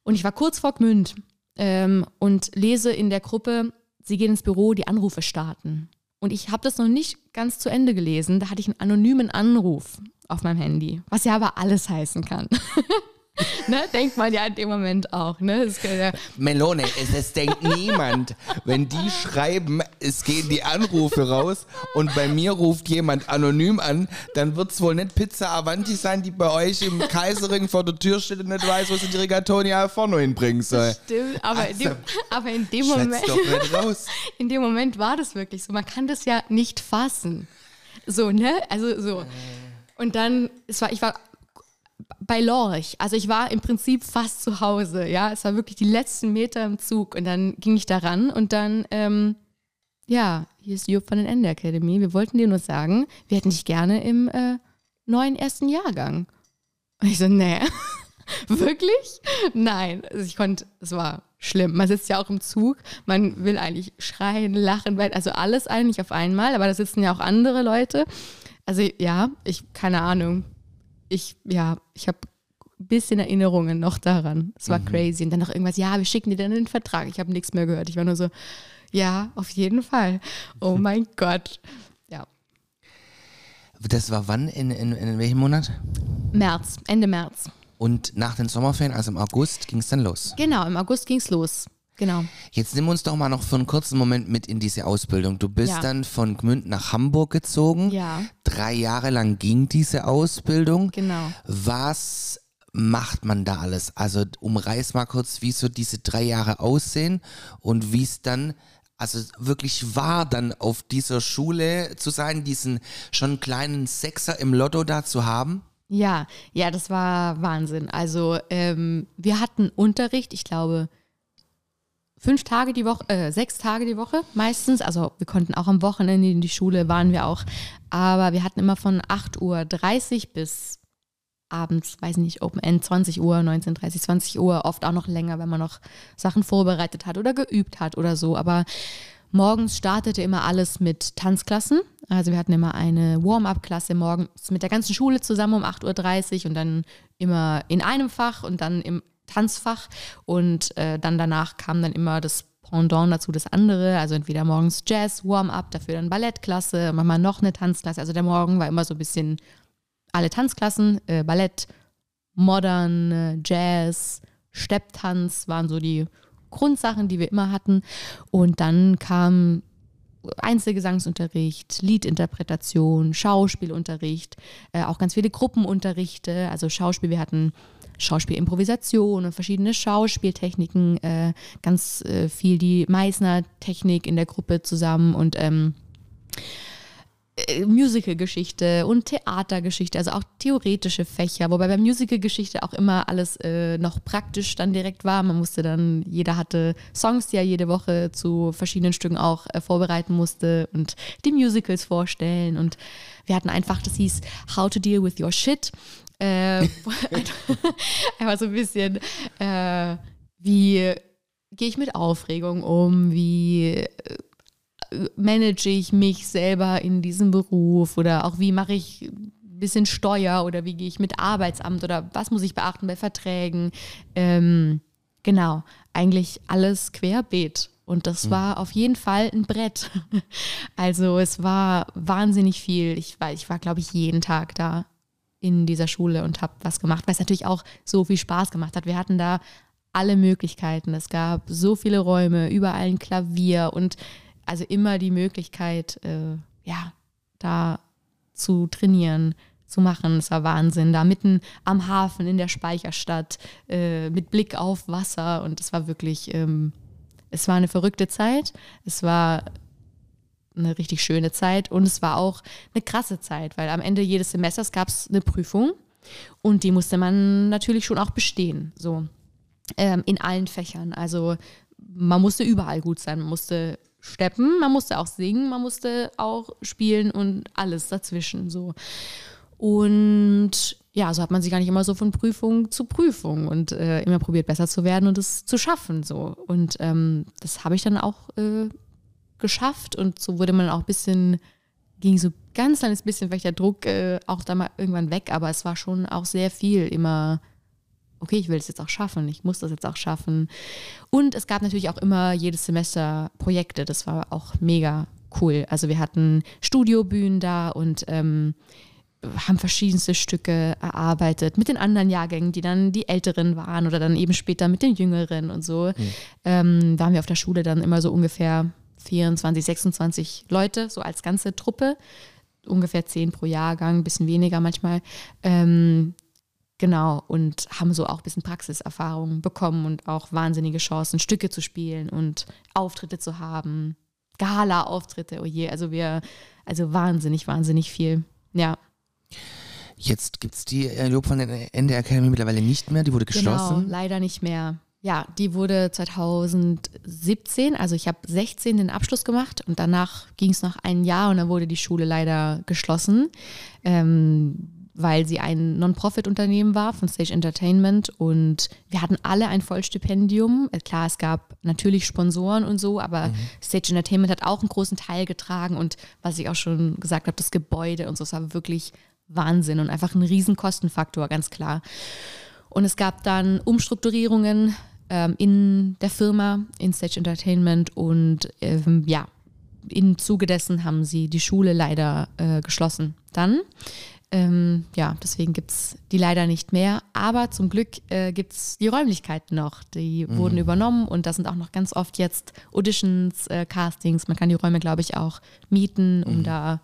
Und ich war kurz vor Gmünd ähm, und lese in der Gruppe, sie gehen ins Büro, die Anrufe starten. Und ich habe das noch nicht ganz zu Ende gelesen. Da hatte ich einen anonymen Anruf auf meinem Handy, was ja aber alles heißen kann. ne? Denkt man ja in dem Moment auch. Ne? Kann ja, Melone, es, es denkt niemand, wenn die schreiben, es gehen die Anrufe raus und bei mir ruft jemand anonym an, dann wird es wohl nicht Pizza Avanti sein, die bei euch im Kaiserring vor der Tür steht und nicht weiß, wo sie die Rigatonia vorne hinbringen soll. stimmt, aber, in dem, Also, aber in dem Moment. in dem Moment war das wirklich so. Man kann das ja nicht fassen. So, ne? Also so. Und dann, es war, ich war bei Lorch. Also ich war im Prinzip fast zu Hause, ja. Es war wirklich die letzten Meter im Zug und dann ging ich da ran und dann, ähm, ja, hier ist Jupp von den Ende Academy. Wir wollten dir nur sagen, wir hätten dich gerne im äh, neuen ersten Jahrgang. Und ich so, nee. Wirklich? Nein. Also ich konnte, es war schlimm. Man sitzt ja auch im Zug, man will eigentlich schreien, lachen, also alles eigentlich auf einmal, aber da sitzen ja auch andere Leute. Also ja, ich, keine Ahnung. Ich, ja, ich habe ein bisschen Erinnerungen noch daran. Es war crazy. Und dann noch irgendwas, ja, wir schicken dir dann den Vertrag. Ich habe nichts mehr gehört. Ich war nur so, ja, auf jeden Fall. Oh mein Gott. Ja. Das war wann? In, in, in welchem Monat? März, Ende März. Und nach den Sommerferien, also im August, ging es dann los. Genau, im August ging's los. Genau. Jetzt nimm uns doch mal noch für einen kurzen Moment mit in diese Ausbildung. Du bist Ja. dann von Gmünd nach Hamburg gezogen. Ja. Drei Jahre lang ging diese Ausbildung. Genau. Was macht man da alles? Also umreiß mal kurz, wie so diese drei Jahre aussehen und wie es dann also wirklich war, dann auf dieser Schule zu sein, diesen schon kleinen Sechser im Lotto da zu haben. Ja, ja, das war Wahnsinn. Also ähm, wir hatten Unterricht, ich glaube, fünf Tage die Woche, äh, sechs Tage die Woche meistens. Also wir konnten auch am Wochenende in die Schule, waren wir auch. Aber wir hatten immer von 8.30 Uhr bis abends, weiß nicht, Open End, 20 Uhr, 19.30 20 Uhr, oft auch noch länger, wenn man noch Sachen vorbereitet hat oder geübt hat oder so. Aber morgens startete immer alles mit Tanzklassen. Also wir hatten immer eine Warm-up-Klasse morgens mit der ganzen Schule zusammen um 8.30 Uhr und dann immer in einem Fach und dann im Tanzfach. Und äh, dann danach kam dann immer das Pendant dazu, das andere. Also entweder morgens Jazz, Warm-up, dafür dann Ballettklasse, manchmal noch eine Tanzklasse. Also der Morgen war immer so ein bisschen alle Tanzklassen, äh, Ballett, Modern, äh, Jazz, Stepptanz waren so die Grundsachen, die wir immer hatten. Und dann kam Einzelgesangsunterricht, Liedinterpretation, Schauspielunterricht, äh, auch ganz viele Gruppenunterrichte, also Schauspiel, wir hatten Schauspielimprovisation und verschiedene Schauspieltechniken, äh, ganz äh, viel die Meißner-Technik in der Gruppe zusammen und ähm, äh, Musical-Geschichte und Theatergeschichte, also auch theoretische Fächer, wobei bei Musical-Geschichte auch immer alles äh, noch praktisch dann direkt war. Man musste dann, jeder hatte Songs, die er jede Woche zu verschiedenen Stücken auch äh, vorbereiten musste und die Musicals vorstellen. Und wir hatten einfach, das hieß How to Deal with Your Shit. Äh, einfach so ein bisschen, äh, wie gehe ich mit Aufregung um, wie äh, manage ich mich selber in diesem Beruf oder auch wie mache ich ein bisschen Steuer oder wie gehe ich mit Arbeitsamt oder was muss ich beachten bei Verträgen. Ähm, genau, eigentlich alles querbeet. Und das war auf jeden Fall ein Brett. Also es war wahnsinnig viel. Ich war, ich war glaube ich, jeden Tag da in dieser Schule und habe was gemacht, es natürlich auch so viel Spaß gemacht hat. Wir hatten da alle Möglichkeiten. Es gab so viele Räume, überall ein Klavier und also immer die Möglichkeit, äh, ja, da zu trainieren, zu machen. Es war Wahnsinn. Da mitten am Hafen in der Speicherstadt äh, mit Blick auf Wasser und es war wirklich, ähm, es war eine verrückte Zeit. Es war eine richtig schöne Zeit und es war auch eine krasse Zeit, weil am Ende jedes Semesters gab es eine Prüfung und die musste man natürlich schon auch bestehen, so ähm, in allen Fächern. Also man musste überall gut sein, man musste steppen, man musste auch singen, man musste auch spielen und alles dazwischen so. Und ja, so hat man sich gar nicht immer so von Prüfung zu Prüfung und äh, immer probiert, besser zu werden und es zu schaffen. So. Und ähm, das habe ich dann auch äh, geschafft und so wurde man auch ein bisschen, ging so ganz kleines bisschen vielleicht der Druck äh, auch da mal irgendwann weg, aber es war schon auch sehr viel immer okay, ich will es jetzt auch schaffen, ich muss das jetzt auch schaffen. Und es gab natürlich auch immer jedes Semester Projekte, das war auch mega cool. Also wir hatten Studiobühnen da und ähm, haben verschiedenste Stücke erarbeitet mit den anderen Jahrgängen, die dann die Älteren waren oder dann eben später mit den Jüngeren und so. Mhm. Ähm, waren wir auf der Schule dann immer so ungefähr 24, 26 Leute, so als ganze Truppe. Ungefähr zehn pro Jahrgang, ein bisschen weniger manchmal. Ähm, Genau, und haben so auch ein bisschen Praxiserfahrung bekommen und auch wahnsinnige Chancen, Stücke zu spielen und Auftritte zu haben. Gala-Auftritte, oh je, also wir, also wahnsinnig, wahnsinnig viel. Ja. Jetzt gibt es die äh, Lob von der NDR Academy mittlerweile nicht mehr, die wurde genau, geschlossen. Genau, leider nicht mehr. Ja, die wurde 2017, also ich habe 16 den Abschluss gemacht und danach ging es noch ein Jahr und dann wurde die Schule leider geschlossen. Ähm, weil sie ein Non-Profit-Unternehmen war von Stage Entertainment und wir hatten alle ein Vollstipendium. Äh, klar, es gab natürlich Sponsoren und so, aber mhm. Stage Entertainment hat auch einen großen Teil getragen und was ich auch schon gesagt habe, das Gebäude und so, es war wirklich Wahnsinn und einfach ein riesen Kostenfaktor, ganz klar. Und es gab dann Umstrukturierungen ähm, in der Firma, in Stage Entertainment und ähm, ja, im Zuge dessen haben sie die Schule leider äh, geschlossen. Dann ähm, ja, deswegen gibt es die leider nicht mehr. Aber zum Glück äh, gibt es die Räumlichkeiten noch. Die mhm. wurden übernommen und da sind auch noch ganz oft jetzt Auditions, äh, Castings. Man kann die Räume, glaube ich, auch mieten, um mhm. da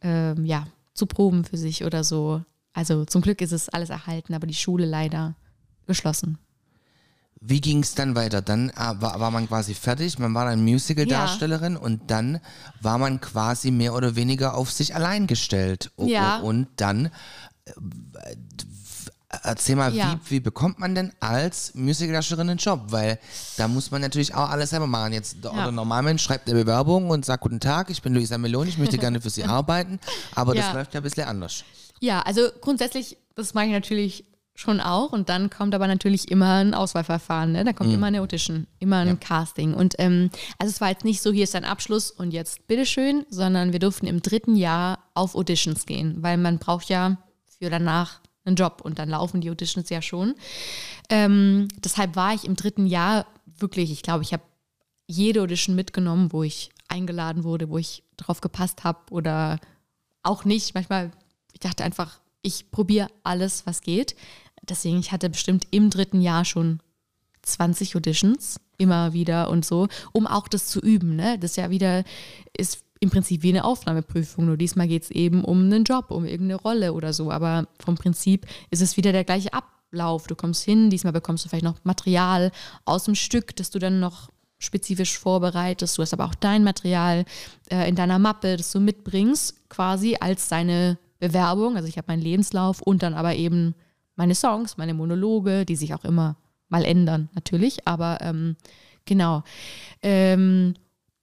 ähm, ja, zu proben für sich oder so. Also zum Glück ist es alles erhalten, aber die Schule leider geschlossen. Wie ging es dann weiter? Dann äh, war, war, man quasi fertig, man war dann Musical-Darstellerin ja. und dann war man quasi mehr oder weniger auf sich allein gestellt. Ja. Und dann, äh, erzähl mal, ja. wie, wie bekommt man denn als Musical-Darstellerin einen Job? Weil da muss man natürlich auch alles selber machen. Jetzt der ja. Normalmensch schreibt eine Bewerbung und sagt, guten Tag, ich bin Luisa Meloni, ich möchte gerne für Sie arbeiten, aber das läuft ja ein bisschen anders. Ja, also grundsätzlich, das mache ich natürlich schon auch. Und dann kommt aber natürlich immer ein Auswahlverfahren. Ne? Da kommt mhm. immer eine Audition, immer ein ja. Casting. Und ähm, also es war jetzt nicht so, hier ist dein Abschluss und jetzt bitteschön, sondern wir durften im dritten Jahr auf Auditions gehen, weil man braucht ja für danach einen Job und dann laufen die Auditions ja schon. Ähm, deshalb war ich im dritten Jahr wirklich, ich glaube, ich habe jede Audition mitgenommen, wo ich eingeladen wurde, wo ich drauf gepasst habe oder auch nicht. Manchmal, ich dachte einfach, ich probiere alles, was geht. Deswegen, ich hatte bestimmt im dritten Jahr schon 20 Auditions. immer wieder und so, um auch das zu üben. Ne? Das ist ja wieder, ist im Prinzip wie eine Aufnahmeprüfung, nur diesmal geht es eben um einen Job, um irgendeine Rolle oder so. Aber vom Prinzip ist es wieder der gleiche Ablauf. Du kommst hin, diesmal bekommst du vielleicht noch Material aus dem Stück, das du dann noch spezifisch vorbereitest. Du hast aber auch dein Material äh, in deiner Mappe, das du mitbringst, quasi als deine Bewerbung. Also ich habe meinen Lebenslauf und dann aber eben meine Songs, meine Monologe, die sich auch immer mal ändern, natürlich. Aber ähm, genau. Ähm,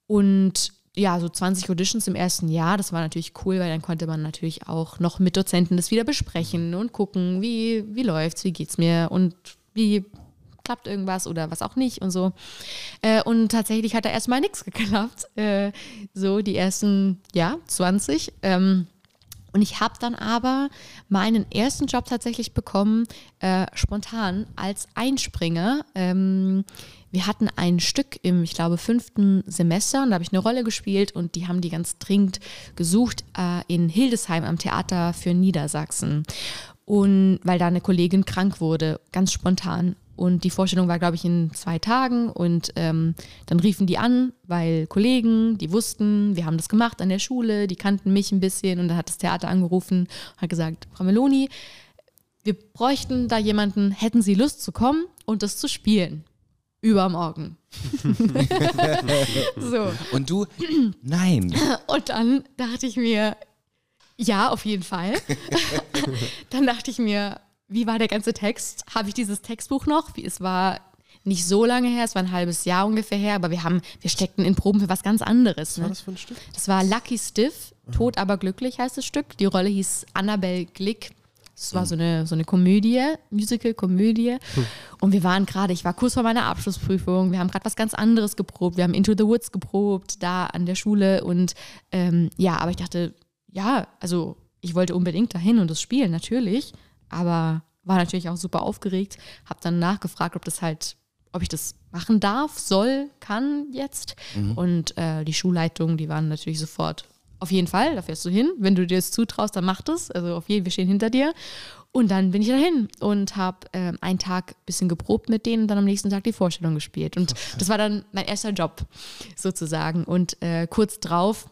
und ja, so 20 Auditions im ersten Jahr, das war natürlich cool, weil dann konnte man natürlich auch noch mit Dozenten das wieder besprechen und gucken, wie, wie läuft's, wie geht's mir und wie klappt irgendwas oder was auch nicht und so. Äh, und tatsächlich hat da erstmal nichts geklappt. Äh, so die ersten, ja, 20. Ähm, und ich habe dann aber meinen ersten Job tatsächlich bekommen, äh, spontan als Einspringer. Ähm, wir hatten ein Stück im, ich glaube, fünften Semester und da habe ich eine Rolle gespielt und die haben die ganz dringend gesucht äh, in Hildesheim am Theater für Niedersachsen. Und weil da eine Kollegin krank wurde, ganz spontan. Und die Vorstellung war, glaube ich, in zwei Tagen. Und ähm, dann riefen die an, weil Kollegen, die wussten, wir haben das gemacht an der Schule, die kannten mich ein bisschen. Und dann hat das Theater angerufen und hat gesagt, Frau Meloni, wir bräuchten da jemanden, hätten Sie Lust zu kommen und das zu spielen? Übermorgen. so. Und du? Nein. Und dann dachte ich mir, ja, auf jeden Fall. dann dachte ich mir, wie war der ganze Text? Habe ich dieses Textbuch noch? Wie, es war nicht so lange her, es war ein halbes Jahr ungefähr her, aber wir haben, wir steckten in Proben für was ganz anderes. Was war das für ein Stück? Das war Lucky Stiff, Tot aber glücklich heißt das Stück. Die Rolle hieß Annabelle Glick. Es war so eine, so eine Komödie, Musical-Komödie. Und wir waren gerade, ich war kurz vor meiner Abschlussprüfung, wir haben gerade was ganz anderes geprobt. Wir haben Into the Woods geprobt, da an der Schule. Und ähm, ja, aber ich dachte, ja, also ich wollte unbedingt dahin und das spielen, natürlich. Aber war natürlich auch super aufgeregt. Habe dann nachgefragt, ob das halt, ob ich das machen darf, soll, kann jetzt. Und äh, die Schulleitung, die waren natürlich sofort auf jeden Fall, da fährst du hin. Wenn du dir das zutraust, dann mach das. Also auf jeden Fall, wir stehen hinter dir. Und dann bin ich dahin und habe ähm, einen Tag ein bisschen geprobt mit denen und dann am nächsten Tag die Vorstellung gespielt. Und das war dann mein erster Job sozusagen. Und äh, kurz drauf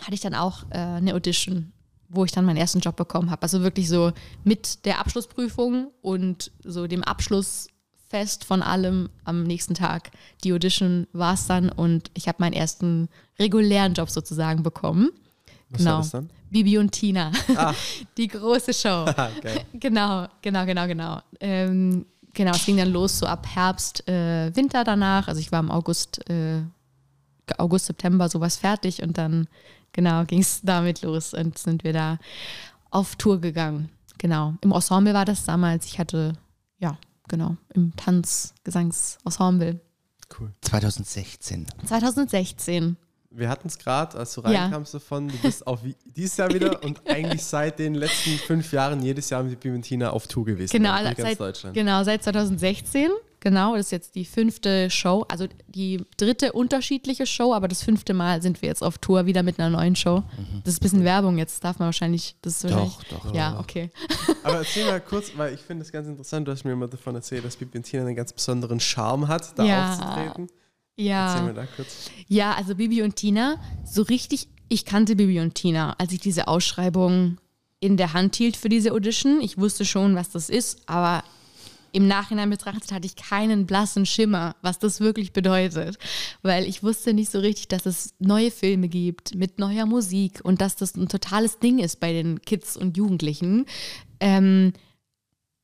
hatte ich dann auch äh, eine Audition, wo ich dann meinen ersten Job bekommen habe. Also wirklich so mit der Abschlussprüfung und so dem Abschlussfest von allem am nächsten Tag. Die Audition war es dann und ich habe meinen ersten regulären Job sozusagen bekommen. Was genau. war das dann? Bibi und Tina. Ah. Die große Show. Geil. Genau, genau, genau, genau. Ähm, genau, es ging dann los so ab Herbst, äh, Winter danach. Also ich war im August, äh, August, September sowas fertig und dann, genau, ging es damit los und sind wir da auf Tour gegangen. Genau. Im Ensemble war das damals. Ich hatte, ja, genau, im Tanz, Gesangsensemble. Cool. 2016. 2016. Wir hatten es gerade, als du Ja. reinkamst davon, du bist auch wie, dieses Jahr wieder und eigentlich seit den letzten fünf Jahren jedes Jahr mit Pimentina auf Tour gewesen. Genau, seit, Deutschland. genau, seit 2016. Genau, das ist jetzt die fünfte Show, also die dritte unterschiedliche Show, aber das fünfte Mal sind wir jetzt auf Tour wieder mit einer neuen Show. Das ist ein bisschen Werbung jetzt, darf man wahrscheinlich. Das ist wahrscheinlich, doch. Ja, okay. Aber erzähl mal kurz, weil ich finde es ganz interessant, du hast mir immer davon erzählt, dass Pimentina einen ganz besonderen Charme hat, da Ja. aufzutreten. Erzähl Ja. mir da kurz. Ja, also Bibi und Tina, so richtig, ich kannte Bibi und Tina, als ich diese Ausschreibung in der Hand hielt für diese Audition. Ich wusste schon, was das ist, aber im Nachhinein betrachtet hatte ich keinen blassen Schimmer, was das wirklich bedeutet. Weil ich wusste nicht so richtig, dass es neue Filme gibt mit neuer Musik und dass das ein totales Ding ist bei den Kids und Jugendlichen. Ähm,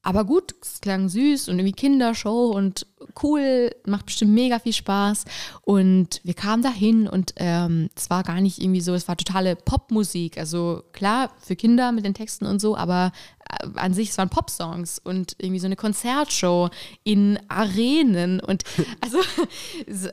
aber gut, es klang süß und irgendwie Kindershow und cool, macht bestimmt mega viel Spaß. Und wir kamen dahin und ähm, es war gar nicht irgendwie so, es war totale Popmusik. Also klar, für Kinder mit den Texten und so, aber äh, an sich, es waren Popsongs und irgendwie so eine Konzertshow in Arenen. Und also so-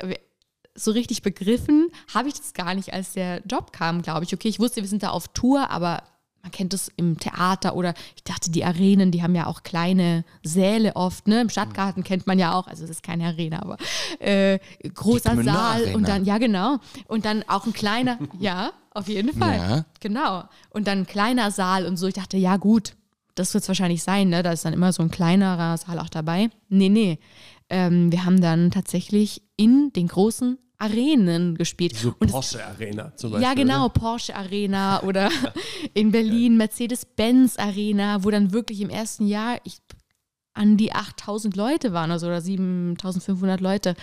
so richtig begriffen habe ich das gar nicht, als der Job kam, glaube ich. Okay, ich wusste, wir sind da auf Tour, aber man kennt das im Theater oder ich dachte, die Arenen, die haben ja auch kleine Säle oft, ne? Im Stadtgarten kennt man ja auch, also das ist keine Arena, aber äh, großer Saal und dann, ja genau, und dann auch ein kleiner, ja, auf jeden Fall, Ja. genau. Und dann ein kleiner Saal und so. Ich dachte, ja gut, das wird es wahrscheinlich sein, ne? Da ist dann immer so ein kleinerer Saal auch dabei. Nee, nee. Ähm, wir haben dann tatsächlich in den großen Arenen gespielt. So Und es- Porsche Arena zum Beispiel. ja, genau, Oder? Porsche Arena oder in Berlin Mercedes-Benz Arena, wo dann wirklich im ersten Jahr ich, an die 8000 Leute waren oder so, oder 7500 Leute.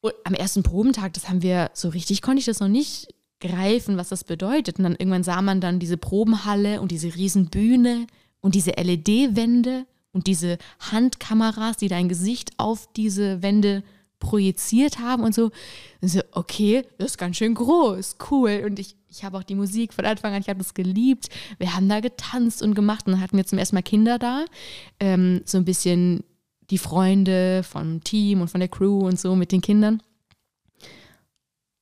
Und am ersten Probentag, das haben wir, so richtig konnte ich das noch nicht greifen, was das bedeutet. Und dann irgendwann sah man dann diese Probenhalle und diese riesen Bühne und diese LED-Wände und diese Handkameras, die dein Gesicht auf diese Wände projiziert haben und so. Und so, okay, das ist ganz schön groß, cool. Und ich, ich habe auch die Musik von Anfang an, ich habe das geliebt. Wir haben da getanzt und gemacht und dann hatten wir zum ersten Mal Kinder da. Ähm, so ein bisschen die Freunde vom Team und von der Crew und so mit den Kindern.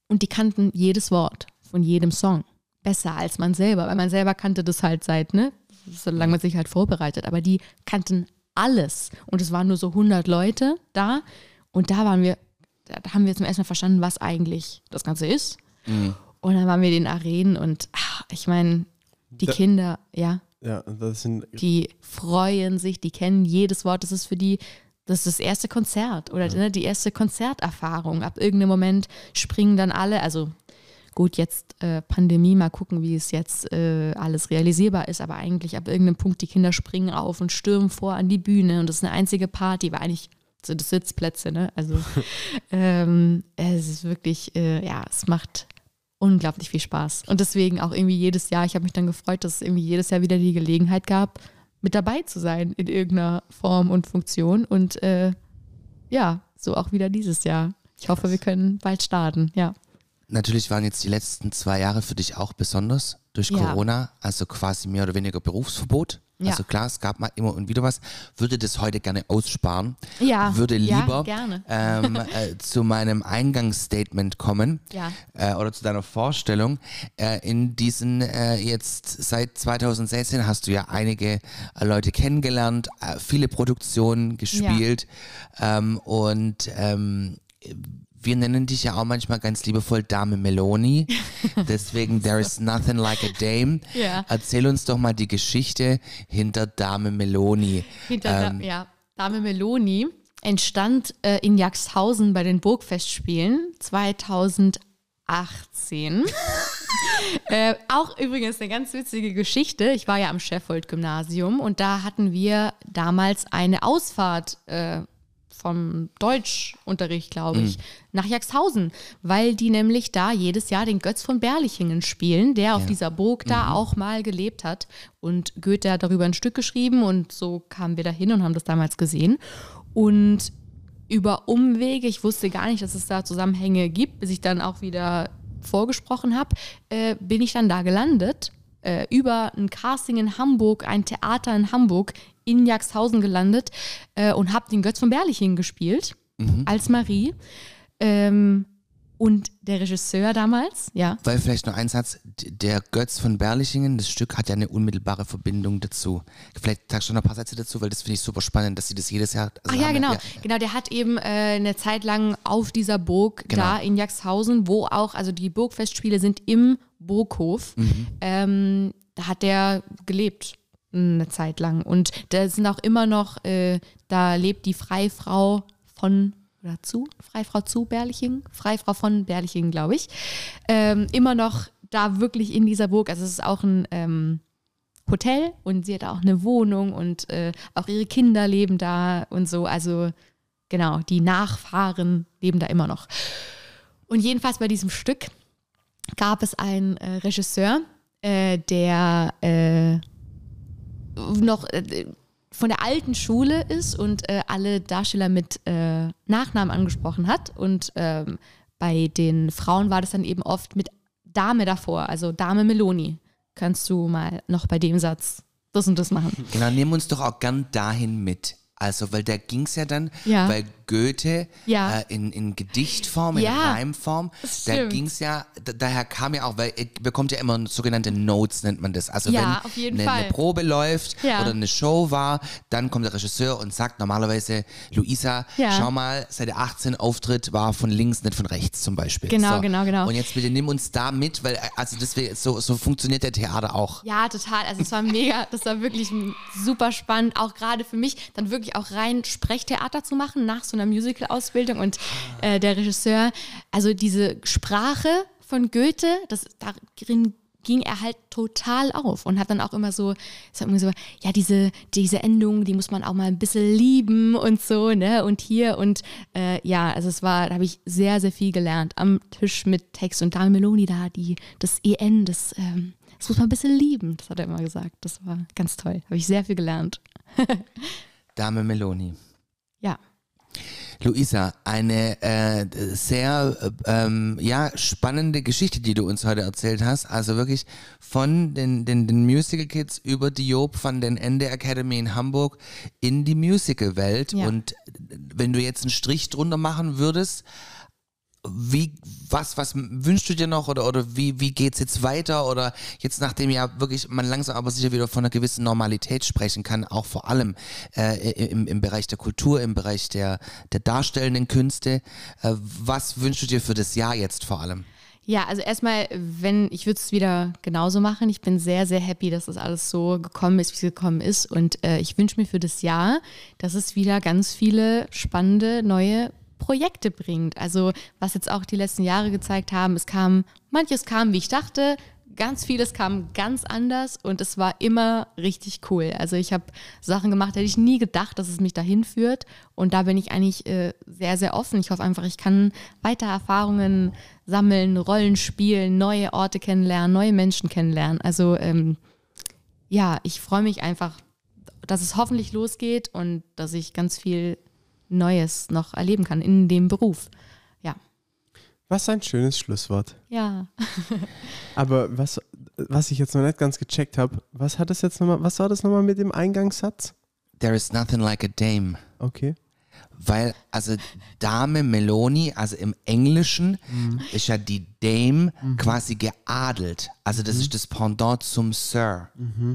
Und die kannten jedes Wort von jedem Song. Besser als man selber, weil man selber kannte das halt seit, ne? Solange man sich halt vorbereitet. Aber die kannten alles. Und es waren nur so 100 Leute da. Und da waren wir, da haben wir zum ersten Mal verstanden, was eigentlich das Ganze ist. Und dann waren wir in den Arenen und ach, ich meine, die Da- Kinder, ja, Ja, das sind die freuen sich, die kennen jedes Wort. Das ist für die, das ist das erste Konzert oder ne, die erste Konzerterfahrung. Ab irgendeinem Moment springen dann alle, also gut, jetzt äh, Pandemie, mal gucken, wie es jetzt äh, alles realisierbar ist, aber eigentlich ab irgendeinem Punkt, die Kinder springen auf und stürmen vor an die Bühne und das ist eine einzige Party, war eigentlich sind das Sitzplätze, ne? Also ähm, es ist wirklich, äh, ja, es macht unglaublich viel Spaß. Und deswegen auch irgendwie jedes Jahr, ich habe mich dann gefreut, dass es irgendwie jedes Jahr wieder die Gelegenheit gab, mit dabei zu sein in irgendeiner Form und Funktion. Und äh, ja, so auch wieder dieses Jahr. Ich hoffe, wir können bald starten, ja. Natürlich waren jetzt die letzten zwei Jahre für dich auch besonders durch Ja. Corona, also quasi mehr oder weniger Berufsverbot. Ja. Also klar, es gab mal immer und wieder was. Würde das heute gerne aussparen. Ja, Würde ja, lieber gerne. Ähm, äh, zu meinem Eingangsstatement kommen Ja. äh, oder zu deiner Vorstellung. Äh, in diesen äh, jetzt seit 2016 hast du ja einige äh, Leute kennengelernt, äh, viele Produktionen gespielt ähm, und ähm, wir nennen dich ja auch manchmal ganz liebevoll Dame Meloni. Deswegen There is nothing like a Dame. Ja. Erzähl uns doch mal die Geschichte hinter Dame Meloni. Hinter Ähm, da, ja, Dame Meloni entstand äh, in Jaxhausen bei den Burgfestspielen 2018. äh, auch übrigens eine ganz witzige Geschichte. Ich war ja am Sheffield-Gymnasium und da hatten wir damals eine Ausfahrt äh, vom Deutschunterricht, glaube ich, nach Jaxhausen, weil die nämlich da jedes Jahr den Götz von Berlichingen spielen, der auf dieser Burg da auch mal gelebt hat. Und Goethe hat darüber ein Stück geschrieben und so kamen wir da hin und haben das damals gesehen. Und über Umwege, ich wusste gar nicht, dass es da Zusammenhänge gibt, bis ich dann auch wieder vorgesprochen habe, äh, bin ich dann da gelandet. Äh, über ein Casting in Hamburg, ein Theater in Hamburg, in Jaxhausen gelandet äh, und habe den Götz von Berlichingen gespielt, als Marie. Ähm, und der Regisseur damals, ja, Weil vielleicht noch ein Satz, der Götz von Berlichingen, das Stück hat ja eine unmittelbare Verbindung dazu. Vielleicht sagst du noch ein paar Sätze dazu, weil das finde ich super spannend, dass sie das jedes Jahr. also Ach ja, genau. Genau, der hat eben äh, eine Zeit lang auf dieser Burg Genau. da in Jaxhausen, wo auch, also die Burgfestspiele sind im Burghof. Mhm. Ähm, da hat der gelebt eine Zeit lang. Und da sind auch immer noch, äh, da lebt die Freifrau von oder zu, Freifrau zu Berlichingen, Freifrau von Berlichingen, glaube ich, ähm, immer noch da wirklich in dieser Burg. Also es ist auch ein ähm, Hotel und sie hat auch eine Wohnung und äh, auch ihre Kinder leben da und so. Also genau, die Nachfahren leben da immer noch. Und jedenfalls bei diesem Stück gab es einen äh, Regisseur, äh, der äh, noch äh, von der alten Schule ist und äh, alle Darsteller mit äh, Nachnamen angesprochen hat. Und ähm, bei den Frauen war das dann eben oft mit Dame davor, also Dame Meloni. Kannst du mal noch bei dem Satz das und das machen? Genau, nehmen uns doch auch gern dahin mit. Also, weil da ging es ja dann, Ja. weil Goethe Ja. äh, in, in Gedichtform, in Ja, Reimform. Da ging es ja, da, daher kam ja auch, weil ihr bekommt ja immer sogenannte Notes, nennt man das. Also Ja, wenn eine, eine Probe läuft oder eine Show war, dann kommt der Regisseur und sagt normalerweise, Luisa, schau mal, Seite 18 Auftritt war von links, nicht von rechts zum Beispiel. Genau, genau, genau. Und jetzt bitte nimm uns da mit, weil also das wär, so, so funktioniert der Theater auch. Ja, total. Also es war mega, das war wirklich super spannend, auch gerade für mich, dann wirklich auch rein Sprechtheater zu machen nach so einer Musical-Ausbildung. Und äh, der Regisseur, also diese Sprache von Goethe, das darin ging er halt total auf und hat dann auch immer so, mal so, ja, diese, diese Endung, die muss man auch mal ein bisschen lieben und so, ne? Und hier und äh, ja, also es war, da habe ich sehr, sehr viel gelernt am Tisch mit Text und Dame Meloni da, die, das EN, das, ähm, das muss man ein bisschen lieben, das hat er immer gesagt. Das war ganz toll. Habe ich sehr viel gelernt. Dame Meloni. Luisa, eine äh, sehr äh, ähm, ja, spannende Geschichte, die du uns heute erzählt hast. Also wirklich von den, den, den Musical Kids über die Job van den Ende Academy in Hamburg in die Musical-Welt. Ja. Und wenn du jetzt einen Strich drunter machen würdest, wie, was, was wünschst du dir noch oder, oder wie, wie geht's jetzt weiter? Oder jetzt, nachdem ja wirklich man langsam aber sicher wieder von einer gewissen Normalität sprechen kann, auch vor allem äh, im, im Bereich der Kultur, im Bereich der, der darstellenden Künste. Äh, was wünschst du dir für das Jahr jetzt vor allem? Ja, also erstmal, wenn, ich würde es wieder genauso machen. Ich bin sehr, sehr happy, dass das alles so gekommen ist, wie es gekommen ist. Und äh, ich wünsche mir für das Jahr, dass es wieder ganz viele spannende neue Projekte bringt. Also was jetzt auch die letzten Jahre gezeigt haben, es kam, manches kam, wie ich dachte, ganz vieles kam ganz anders und es war immer richtig cool. Also ich habe Sachen gemacht, hätte ich nie gedacht, dass es mich dahin führt und da bin ich eigentlich äh, sehr, sehr offen. Ich hoffe einfach, ich kann weiter Erfahrungen sammeln, Rollen spielen, neue Orte kennenlernen, neue Menschen kennenlernen. Also ähm, ja, ich freue mich einfach, dass es hoffentlich losgeht und dass ich ganz viel Neues noch erleben kann in dem Beruf. Ja. Was ein schönes Schlusswort. Ja. Aber was, was ich jetzt noch nicht ganz gecheckt habe, was hat das jetzt nochmal, was war das nochmal mit dem Eingangssatz? There is nothing like a dame. Okay. Weil, also Dame Meloni, also im Englischen ist ja die Dame quasi geadelt. Also das ist das Pendant zum Sir.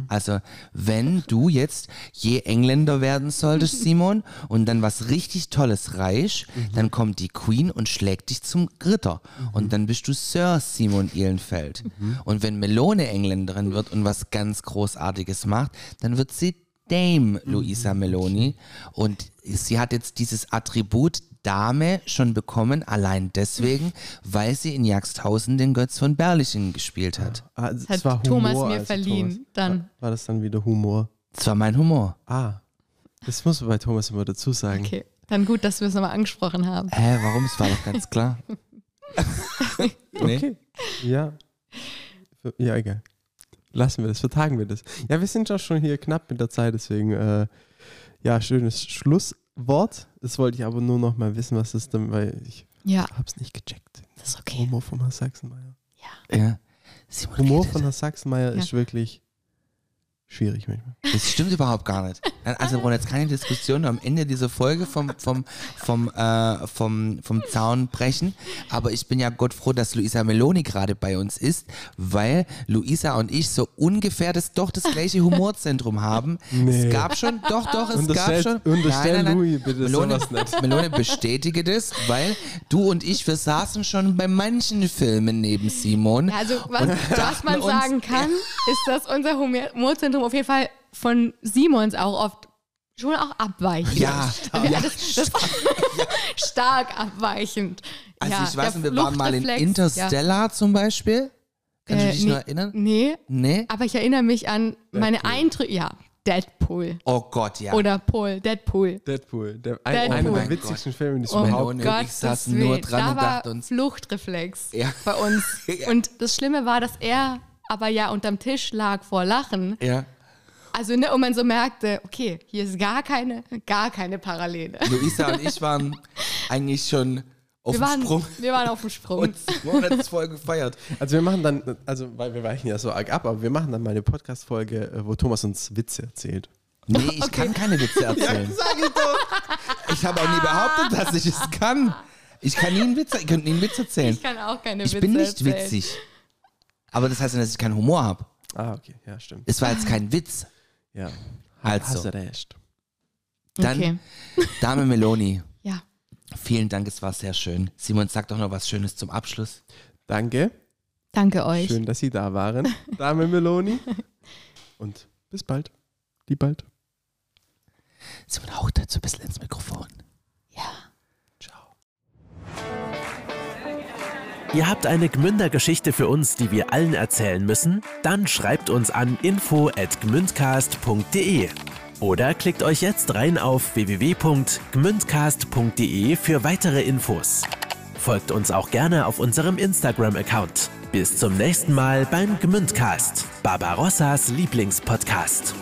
Also wenn du jetzt je Engländer werden solltest, Simon, und dann was richtig Tolles reich, dann kommt die Queen und schlägt dich zum Ritter. Und dann bist du Sir Simon Ehlenfeld. Und wenn Melone Engländerin wird und was ganz Großartiges macht, dann wird sie Dame Luisa Meloni. Und sie hat jetzt dieses Attribut Dame schon bekommen, allein deswegen, weil sie in Jagsthausen den Götz von Berlichen gespielt hat. Ah, das Hat war Humor, Thomas mir also verliehen. Thomas. Dann. War, war das dann wieder Humor? Das war mein Humor. Ah. Das muss man bei Thomas immer dazu sagen. Okay. Dann gut, dass wir es nochmal angesprochen haben. Hä, warum? Es war doch ganz klar. nee. Okay. Ja. Ja, egal. Lassen wir das, vertagen wir das. Ja, wir sind auch schon hier knapp mit der Zeit, deswegen, äh, ja, schönes Schlusswort. Das wollte ich aber nur noch mal wissen, was das dann, weil ich Ja, hab's nicht gecheckt. das ist okay. Humor von Herrn Sachsenmeier. Ja. Simon Humor redet. von Herrn Sachsenmeier Ja. ist wirklich schwierig manchmal. Das stimmt überhaupt gar nicht. Also wir wollen jetzt keine Diskussion am Ende dieser Folge vom, vom, vom, äh, vom, vom Zaun brechen. Aber ich bin ja Gott froh, dass Luisa Meloni gerade bei uns ist, weil Luisa und ich so ungefähr das doch das gleiche Humorzentrum haben. Nee. Es gab schon, doch, doch, es Unterstell- gab schon. unterstell Louis bitte Melone, sowas nicht. Melone bestätige das, weil du und ich, wir saßen schon bei manchen Filmen neben Simon. Ja, also was, was man uns- sagen kann, ist, dass unser Humorzentrum auf jeden Fall von Simons auch oft schon auch abweichend. Ja, Also, ja, das, das stark abweichend. Also ja, ich weiß nicht, wir waren mal in Interstellar zum Beispiel. Kannst du Äh, dich nee. noch erinnern? Ja. Nee, Nee? aber ich erinnere mich an meine Eindrücke. Ja, Deadpool. Oh Gott, ja. Oder Paul, Deadpool. Deadpool, der, ein, Deadpool. einer Oh der mein witzigsten Filme, die es Oh überhaupt Gott, und ich saßen nur dran da und war dachten uns- Fluchtreflex Ja. bei uns. Ja. Und das Schlimme war, dass er aber ja unterm Tisch lag vor Lachen. Ja. Also, ne, und man so merkte, okay, hier ist gar keine, gar keine Parallele. Luisa und ich waren eigentlich schon auf Wir dem waren, Sprung wir waren auf dem Sprung. und voll gefeiert. Also wir machen dann, also weil wir weichen ja so arg ab, aber wir machen dann mal eine Podcast-Folge, äh, wo Thomas uns Witze erzählt. Nee, ich kann keine Witze erzählen. Sag ich doch! Ich habe auch nie behauptet, dass ich es kann. Ich kann nie einen Witz, ich könnte nie einen Witz erzählen. Ich kann auch keine Ich Witze bin nicht erzählen. witzig. Aber das heißt ja, dass ich keinen Humor habe. Ah, okay, ja, stimmt. Es war jetzt kein Witz. Ja. Also, Hast du recht. dann Okay. Dame Meloni, Ja. vielen Dank, es war sehr schön. Simon, sag doch noch was Schönes zum Abschluss. Danke. Danke euch. Schön, dass Sie da waren, Dame Meloni. Und bis bald. Die bald. Simon, haucht dazu ein bisschen ins Mikrofon. Ja. Ciao. Ihr habt eine Gmünder-Geschichte für uns, die wir allen erzählen müssen? Dann schreibt uns an info@gmündcast.de oder klickt euch jetzt rein auf www.gmündcast.de für weitere Infos. Folgt uns auch gerne auf unserem Instagram-Account. Bis zum nächsten Mal beim Gmündcast, Barbarossas Lieblingspodcast.